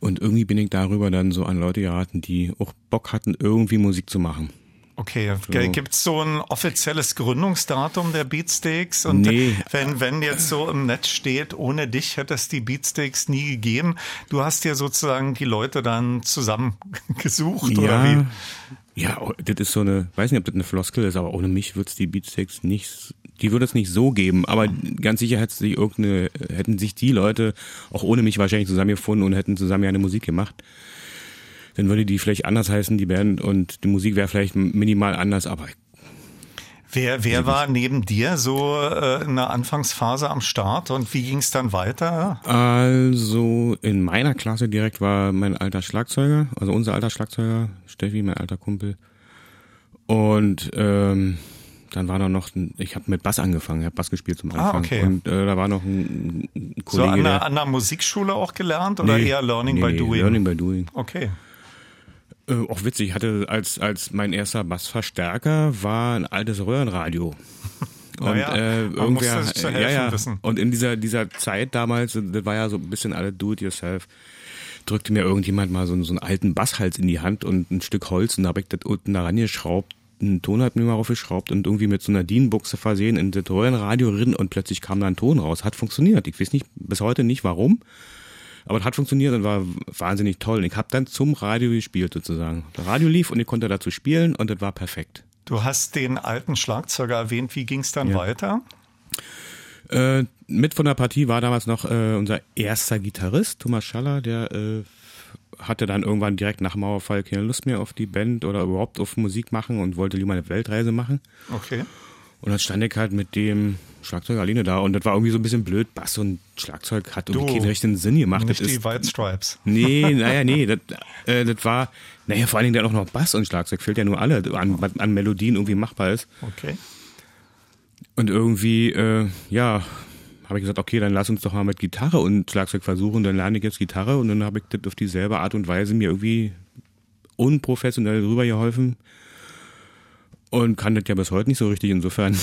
Und irgendwie bin ich darüber dann so an Leute geraten, die auch Bock hatten, irgendwie Musik zu machen. Okay, so. gibt es so ein offizielles Gründungsdatum der Beatsteaks? Und nee. wenn, wenn jetzt so im Netz steht, ohne dich hätte es die Beatsteaks nie gegeben, du hast dir sozusagen die Leute dann zusammengesucht ja. oder wie? Ja, das ist so eine, weiß nicht, ob das eine Floskel ist, aber ohne mich wird es die Beatsteaks nicht die würde es nicht so geben, aber ganz sicher hätte sich irgendeine, hätten sich die Leute auch ohne mich wahrscheinlich zusammengefunden und hätten zusammen eine Musik gemacht. Dann würde die vielleicht anders heißen, die Band, und die Musik wäre vielleicht minimal anders, aber Wer, wer war neben dir so äh, in der Anfangsphase am Start und wie ging es dann weiter? Also in meiner Klasse direkt war mein alter Schlagzeuger, also unser alter Schlagzeuger, Steffi, mein alter Kumpel. Und ähm, dann war da noch, ein, ich habe mit Bass angefangen, ich habe Bass gespielt zum ah, Anfang. Ah, okay. Und äh, da war noch ein, ein Kollege. So an der, an der Musikschule auch gelernt oder nee, eher Learning nee, by Doing? Learning by Doing. Okay. Äh, auch witzig, ich hatte als, als mein erster Bassverstärker war ein altes Röhrenradio. Und oh ja, äh, irgendwer, ja, ja. Wissen. Und in dieser, dieser Zeit damals, das war ja so ein bisschen alle do-it-yourself, drückte mir irgendjemand mal so, so einen alten Basshals in die Hand und ein Stück Holz und da habe ich das unten da rangeschraubt einen Tonabnehmer aufgeschraubt und irgendwie mit so einer DIN-Buchse versehen in das Röhrenradio rin und plötzlich kam da ein Ton raus. Hat funktioniert. Ich weiß nicht bis heute nicht warum, aber es hat funktioniert und war wahnsinnig toll. Und ich habe dann zum Radio gespielt sozusagen. Das Radio lief und ich konnte dazu spielen und das war perfekt. Du hast den alten Schlagzeuger erwähnt. Wie ging es dann ja. weiter? Äh, mit von der Partie war damals noch äh, unser erster Gitarrist, Thomas Schaller, der äh, hatte dann irgendwann direkt nach Mauerfall keine Lust mehr auf die Band oder überhaupt auf Musik machen und wollte lieber eine Weltreise machen. Okay. Und dann stand ich halt mit dem Schlagzeug alleine da und das war irgendwie so ein bisschen blöd. Bass und Schlagzeug hat irgendwie du, keinen richtigen Sinn gemacht. Nicht das die ist, White Stripes. Nee, naja, nee, das, äh, das war, naja, vor allen Dingen dann auch noch Bass und Schlagzeug, fehlt ja nur alle, an, an Melodien irgendwie machbar ist. Okay. Und irgendwie, äh, ja, habe ich gesagt, okay, dann lass uns doch mal mit Gitarre und Schlagzeug versuchen. Dann lerne ich jetzt Gitarre und dann habe ich das auf dieselbe Art und Weise mir irgendwie unprofessionell rübergeholfen und kann das ja bis heute nicht so richtig. Insofern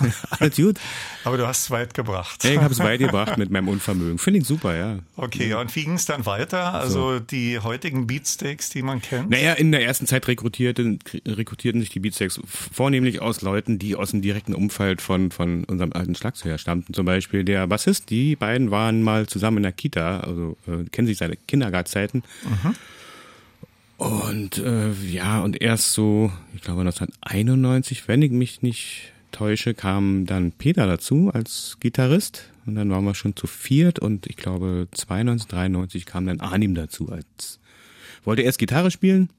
alles gut. Aber du hast es weit gebracht. Ja, ich habe es weit gebracht mit meinem Unvermögen. Finde ich super, ja. Okay, und wie ging es dann weiter? Also so. die heutigen Beatsteaks, die man kennt? Naja, in der ersten Zeit rekrutierten, rekrutierten sich die Beatsteaks vornehmlich aus Leuten, die aus dem direkten Umfeld von, von unserem alten Schlagzeuger stammten. Zum Beispiel der Bassist, die beiden waren mal zusammen in der Kita, also äh, kennen sich seit Kindergartzeiten. Mhm. Und äh, ja, und erst so, ich glaube 1991, wenn ich mich nicht täusche, kam dann Peter dazu als Gitarrist. Und dann waren wir schon zu viert und ich glaube 92, 93 kam dann Arnim dazu als, wollte erst Gitarre spielen.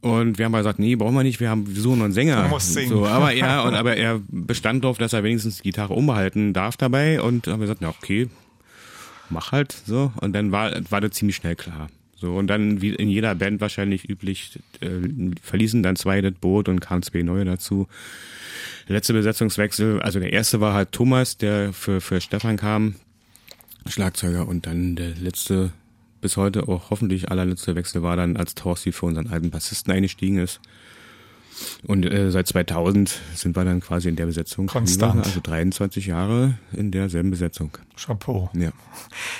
Und wir haben aber gesagt, nee, brauchen wir nicht, wir haben wir suchen einen Sänger. Du musst singen. So, aber ja, und aber er bestand darauf, dass er wenigstens die Gitarre umbehalten darf dabei. Und haben wir gesagt, ja, okay, mach halt so. Und dann war, war das ziemlich schnell klar. So, und dann, wie in jeder Band wahrscheinlich üblich, äh, verließen dann zwei das Boot und kamen zwei neue dazu. Der letzte Besetzungswechsel, also der erste war halt Thomas, der für, für Stefan kam, Schlagzeuger, und dann der letzte, bis heute auch hoffentlich allerletzte Wechsel war dann, als Torsti für unseren alten Bassisten eingestiegen ist. Und äh, seit 2000 sind wir dann quasi in der Besetzung. Konstant. Also 23 Jahre in derselben Besetzung. Chapeau. Ja.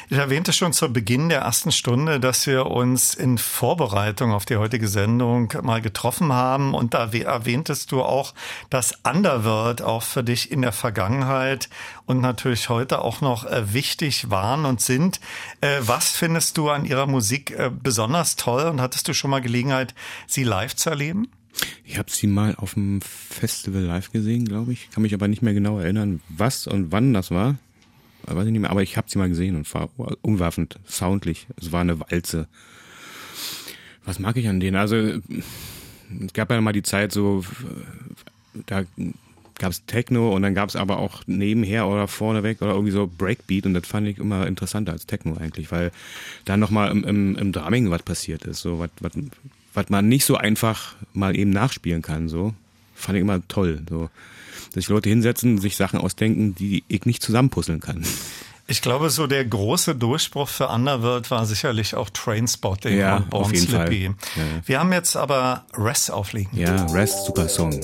Ich erwähnte schon zu Beginn der ersten Stunde, dass wir uns in Vorbereitung auf die heutige Sendung mal getroffen haben. Und da erwähntest du auch, dass Underworld auch für dich in der Vergangenheit und natürlich heute auch noch äh, wichtig waren und sind. Äh, was findest du an ihrer Musik äh, besonders toll und hattest du schon mal Gelegenheit, sie live zu erleben? Ich habe sie mal auf dem Festival live gesehen, glaube ich. Kann mich aber nicht mehr genau erinnern, was und wann das war. Weiß ich nicht mehr, aber ich habe sie mal gesehen und war umwerfend, soundlich. Es war eine Walze. Was mag ich an denen? Also es gab ja mal die Zeit so, da gab es Techno und dann gab es aber auch nebenher oder vorneweg oder irgendwie so Breakbeat und das fand ich immer interessanter als Techno eigentlich, weil da nochmal im, im, im Drumming was passiert ist, so was, was, man nicht so einfach mal eben nachspielen kann, so. Fand ich immer toll, so. Dass sich Leute hinsetzen, sich Sachen ausdenken, die ich nicht zusammenpuzzeln kann. Ich glaube, so der große Durchbruch für Underworld war sicherlich auch Trainspotting Ja, und Born Slippy. Ja, ja. Wir haben jetzt aber Rest aufliegen. Ja, Rest, super Song.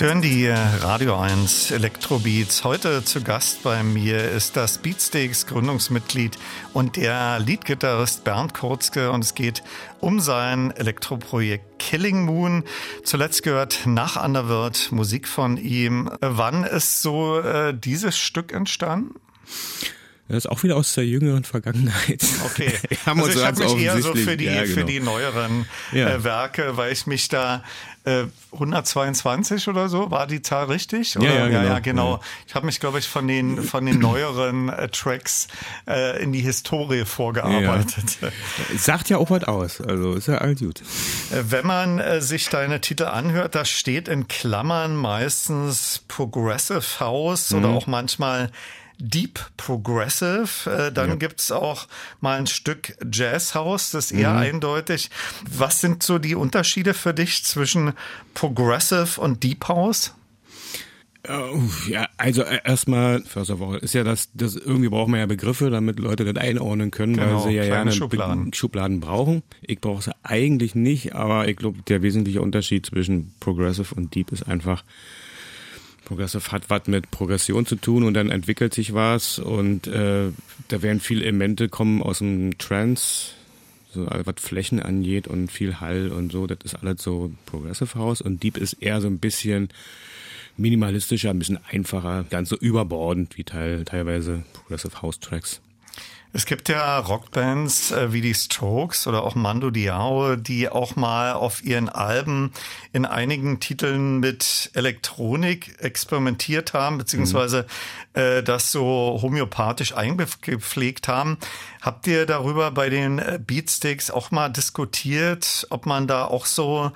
Sie hören die äh, Radio 1 Elektrobeats. Heute zu Gast bei mir ist das Beatsteaks Gründungsmitglied und der Leadgitarrist Bernd Kurzke und es geht um sein Elektroprojekt Killing Moon. Zuletzt gehört nach Underworld Musik von ihm. Wann ist so äh, dieses Stück entstanden? Das ist auch wieder aus der jüngeren Vergangenheit. Okay. also ich habe mich eher so für die, ja, genau. für die neueren ja. äh, Werke, weil ich mich da äh, 122 oder so, war die Zahl richtig? Oder? Ja, ja, genau. Ja, genau. Ich habe mich, glaube ich, von den, von den neueren äh, Tracks äh, in die Historie vorgearbeitet. Sagt ja auch was aus, also ist ja alles gut. Äh, wenn man äh, sich deine Titel anhört, da steht in Klammern meistens Progressive House mhm. oder auch manchmal Deep Progressive. Äh, dann ja. gibt's auch mal ein Stück Jazz House, das ist eher mhm. eindeutig. Was sind so die Unterschiede für dich zwischen Progressive und Deep House? Ja, also äh, erstmal, first of all, ist ja das, das irgendwie braucht man ja Begriffe, damit Leute das einordnen können, genau, weil sie ja gerne Schubladen. Schubladen brauchen. Ich brauche sie eigentlich nicht, aber ich glaube, der wesentliche Unterschied zwischen Progressive und Deep ist einfach, Progressive hat was mit Progression zu tun und dann entwickelt sich was und äh, da werden viele Elemente kommen aus dem Trance, so was Flächen angeht und viel Hall und so, das ist alles so Progressive House und Deep ist eher so ein bisschen minimalistischer, ein bisschen einfacher, ganz so überbordend wie teil, teilweise Progressive House Tracks. Es gibt ja Rockbands äh, wie die Strokes oder auch Mando Diao, die auch mal auf ihren Alben in einigen Titeln mit Elektronik experimentiert haben, beziehungsweise mhm. äh, das so homöopathisch eingepflegt haben. Habt ihr darüber bei den äh, Beatsticks auch mal diskutiert, ob man da auch so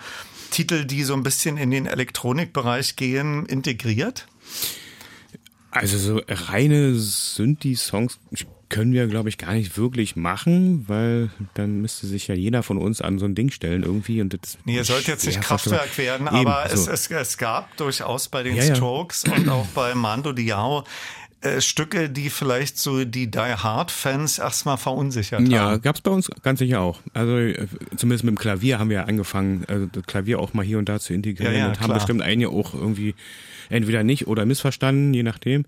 Titel, die so ein bisschen in den Elektronikbereich gehen, integriert? Also so reine Synthi-Songs können wir, glaube ich, gar nicht wirklich machen, weil dann müsste sich ja jeder von uns an so ein Ding stellen irgendwie. Und das nee, ihr sollt jetzt nicht Kraftwerk werden, aber Eben, so. es, es, es gab durchaus bei den ja, Strokes ja. und auch bei Mando Diao äh, Stücke, die vielleicht so die Die Hard Fans erstmal verunsichert haben. Ja, gab's bei uns ganz sicher auch. Also äh, zumindest mit dem Klavier haben wir angefangen, also das Klavier auch mal hier und da zu integrieren ja, und haben bestimmt einige auch irgendwie entweder nicht oder missverstanden, je nachdem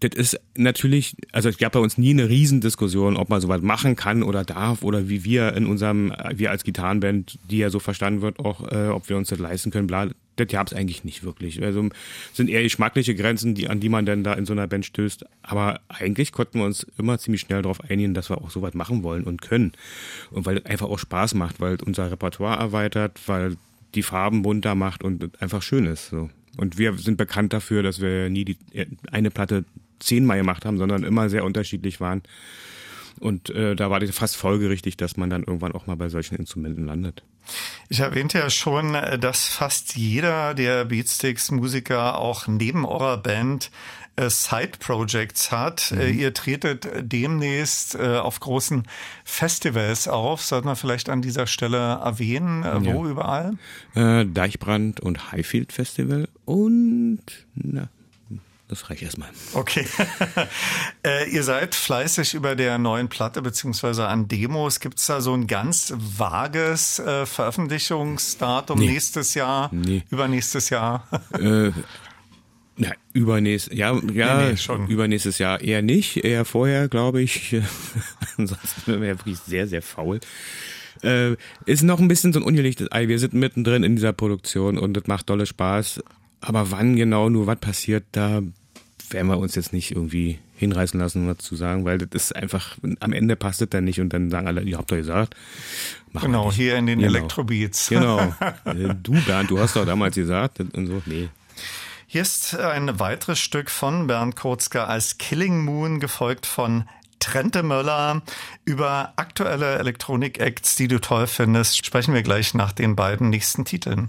das ist natürlich, also es gab bei uns nie eine Riesendiskussion, ob man sowas machen kann oder darf oder wie wir in unserem, wir als Gitarrenband, die ja so verstanden wird, auch äh, ob wir uns das leisten können, bla, das gab es eigentlich nicht wirklich. Also sind eher geschmackliche Grenzen, die, an die man dann da in so einer Band stößt. Aber eigentlich konnten wir uns immer ziemlich schnell darauf einigen, dass wir auch sowas machen wollen und können. Und weil es einfach auch Spaß macht, weil unser Repertoire erweitert, weil die Farben bunter macht und einfach schön ist. So. Und wir sind bekannt dafür, dass wir nie die eine Platte zehnmal gemacht haben, sondern immer sehr unterschiedlich waren. Und äh, da war das fast folgerichtig, dass man dann irgendwann auch mal bei solchen Instrumenten landet. Ich erwähnte ja schon, äh, dass fast jeder der Beatsticks-Musiker auch neben eurer Band äh, Side-Projects hat. Mhm. Äh, ihr tretet demnächst äh, auf großen Festivals auf. Sollte man vielleicht an dieser Stelle erwähnen, äh, wo ja. überall? Äh, Deichbrand und Highfield Festival und na, das reicht erstmal. Okay. äh, ihr seid fleißig über der neuen Platte beziehungsweise an Demos. Gibt es da so ein ganz vages äh, Veröffentlichungsdatum nee. nächstes Jahr, nee. übernächstes Jahr? äh, na, übernächstes, ja, ja, nee, nee, schon. übernächstes Jahr eher nicht, eher vorher, glaube ich. Ansonsten wäre wir wirklich sehr, sehr faul. Äh, ist noch ein bisschen so ein ungelichtes Ei. Wir sind mittendrin in dieser Produktion und das macht dolle Spaß. Aber wann genau nur was passiert, da werden wir uns jetzt nicht irgendwie hinreißen lassen, was zu sagen, weil das ist einfach, am Ende passt es dann nicht und dann sagen alle, ihr habt doch gesagt. Genau, hier in den genau. Elektrobeats. Genau. Äh, du, Bernd, du hast doch damals gesagt und so. Nee. Hier ist ein weiteres Stück von Bernd Kurzger als Killing Moon, gefolgt von Trente Möller. Über aktuelle Elektronik-Acts, die du toll findest, sprechen wir gleich nach den beiden nächsten Titeln.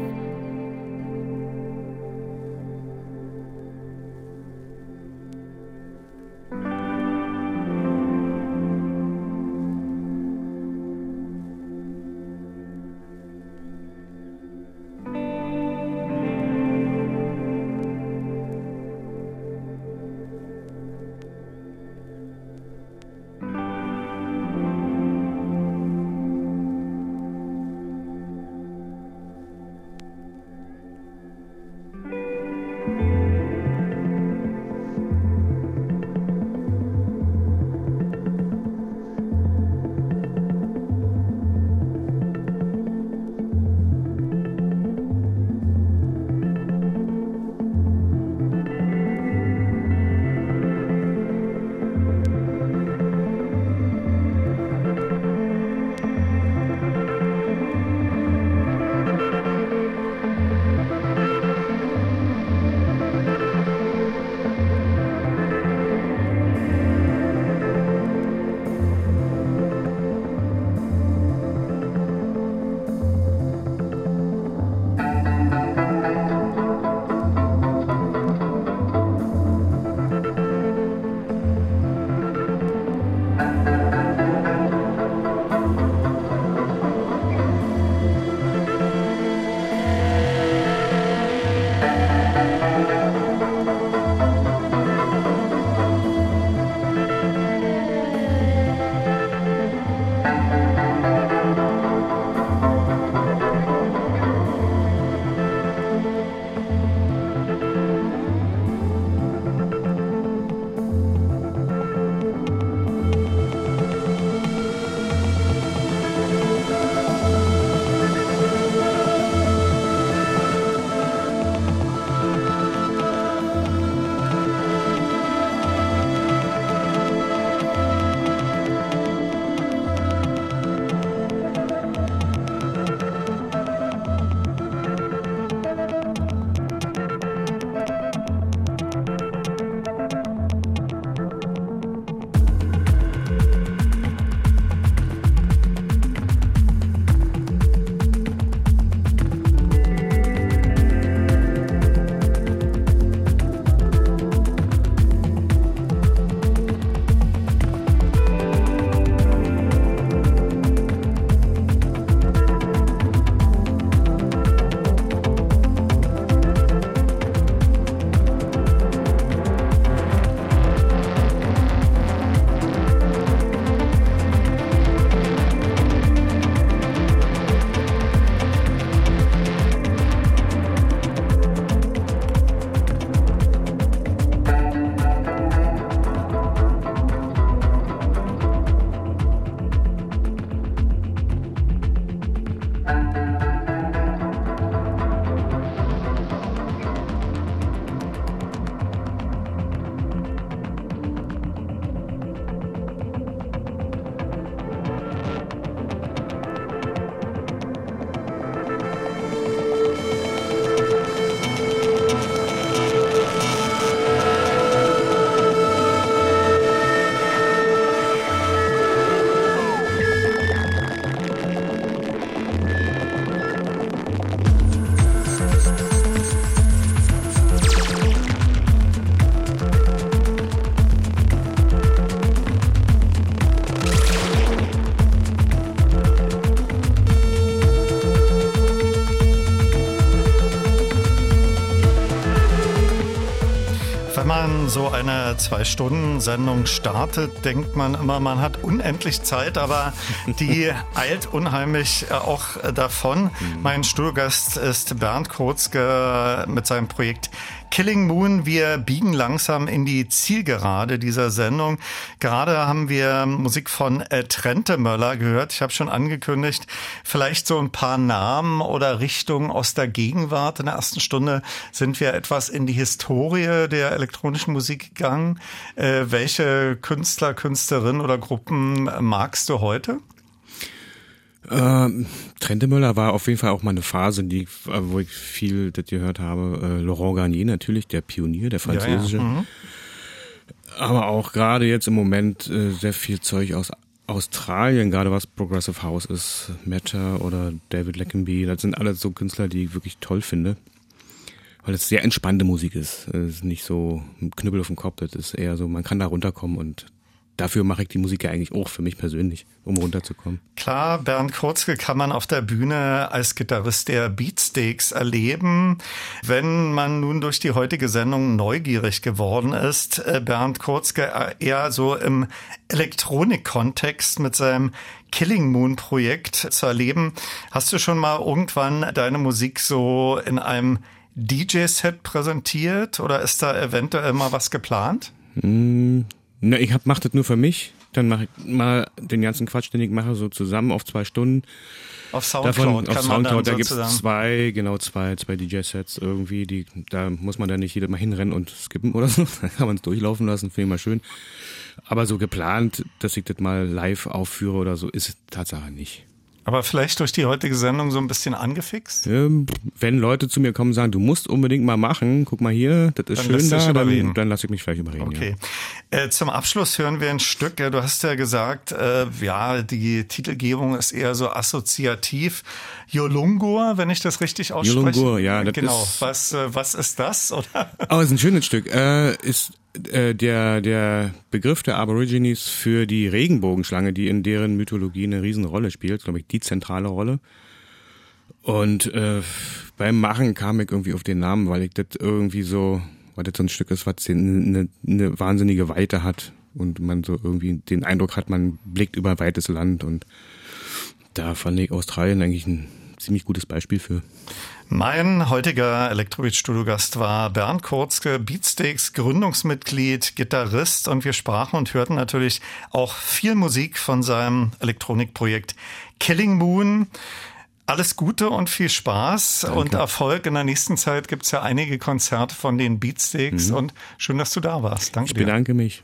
So eine Zwei-Stunden-Sendung startet, denkt man immer, man hat unendlich Zeit, aber die eilt unheimlich äh, auch davon. Mhm. Mein Studiogast ist Bernd Kurzke mit seinem Projekt Killing Moon. Wir biegen langsam in die Zielgerade dieser Sendung. Gerade haben wir Musik von äh, Trente Möller gehört. Ich habe schon angekündigt, vielleicht so ein paar Namen oder Richtungen aus der Gegenwart. In der ersten Stunde sind wir etwas in die Historie der elektronischen Musik gegangen. Äh, welche Künstler, Künstlerinnen oder Gruppen magst du heute? Ähm, Trentemöller war auf jeden Fall auch mal eine Phase, die, wo ich viel das gehört habe. Äh, Laurent Garnier natürlich, der Pionier, der französische. Ja, ja. Mhm. Aber auch gerade jetzt im Moment äh, sehr viel Zeug aus Australien, gerade was Progressive House ist, Meta oder David Leckenby, das sind alles so Künstler, die ich wirklich toll finde. Weil es sehr entspannte Musik ist. Es ist nicht so ein Knüppel auf dem Kopf, das ist eher so, man kann da runterkommen und dafür mache ich die Musik ja eigentlich auch für mich persönlich, um runterzukommen. Klar, Bernd Kurzke kann man auf der Bühne als Gitarrist der Beatsteaks erleben. Wenn man nun durch die heutige Sendung neugierig geworden ist, äh, Bernd Kurzke eher so im Elektronik-Kontext mit seinem Killing Moon Projekt zu erleben. Hast du schon mal irgendwann deine Musik so in einem DJ-Set präsentiert oder ist da eventuell mal was geplant? Mm, ne, ich hab, mach das nur für mich. Dann mache ich mal den ganzen Quatsch, den ich mache, so zusammen auf zwei Stunden. Auf Soundcloud Davon, kann auf man Soundcloud, da dann gibt's sozusagen- zwei, genau zwei, zwei DJ-Sets irgendwie, die, da muss man dann nicht jedes Mal hinrennen und skippen oder so. Da kann man es durchlaufen lassen, finde ich mal schön. Aber so geplant, dass ich das mal live aufführe oder so, ist Tatsache nicht. Aber vielleicht durch die heutige Sendung so ein bisschen angefixt? Ähm, wenn Leute zu mir kommen und sagen, du musst unbedingt mal machen, guck mal hier, das ist Dann schön da, dann, dann lasse ich mich vielleicht überreden. Okay. Äh, zum Abschluss hören wir ein Stück. Du hast ja gesagt, äh, ja, die Titelgebung ist eher so assoziativ. Yolungur, wenn ich das richtig ausspreche. Yolungur, ja, das Genau. ist- Was, äh, was ist das? Oder? Ja. Oh, ist ein schönes Stück. Äh, ist äh, der, der Begriff der Aborigines für die Regenbogenschlange, die in deren Mythologie eine Riesenrolle spielt, glaube ich, die zentrale Rolle. Und äh, beim Machen kam ich irgendwie auf den Namen, weil ich das irgendwie so, weil das so ein Stück ist, was eine, eine wahnsinnige Weite hat und man so irgendwie den Eindruck hat, man blickt über ein weites Land und da fand ich Australien eigentlich ein ziemlich gutes Beispiel für. Mein heutiger Elektrobeat-Studiogast war Bernd Kurzke, Beatsteaks Gründungsmitglied, Gitarrist und wir sprachen und hörten natürlich auch viel Musik von seinem Elektronikprojekt Killing Moon. Alles Gute und viel Spaß und Erfolg. In der nächsten Zeit gibt's ja einige Konzerte von den Beatsteaks und schön, dass du da warst. Danke Ich dir. bedanke mich.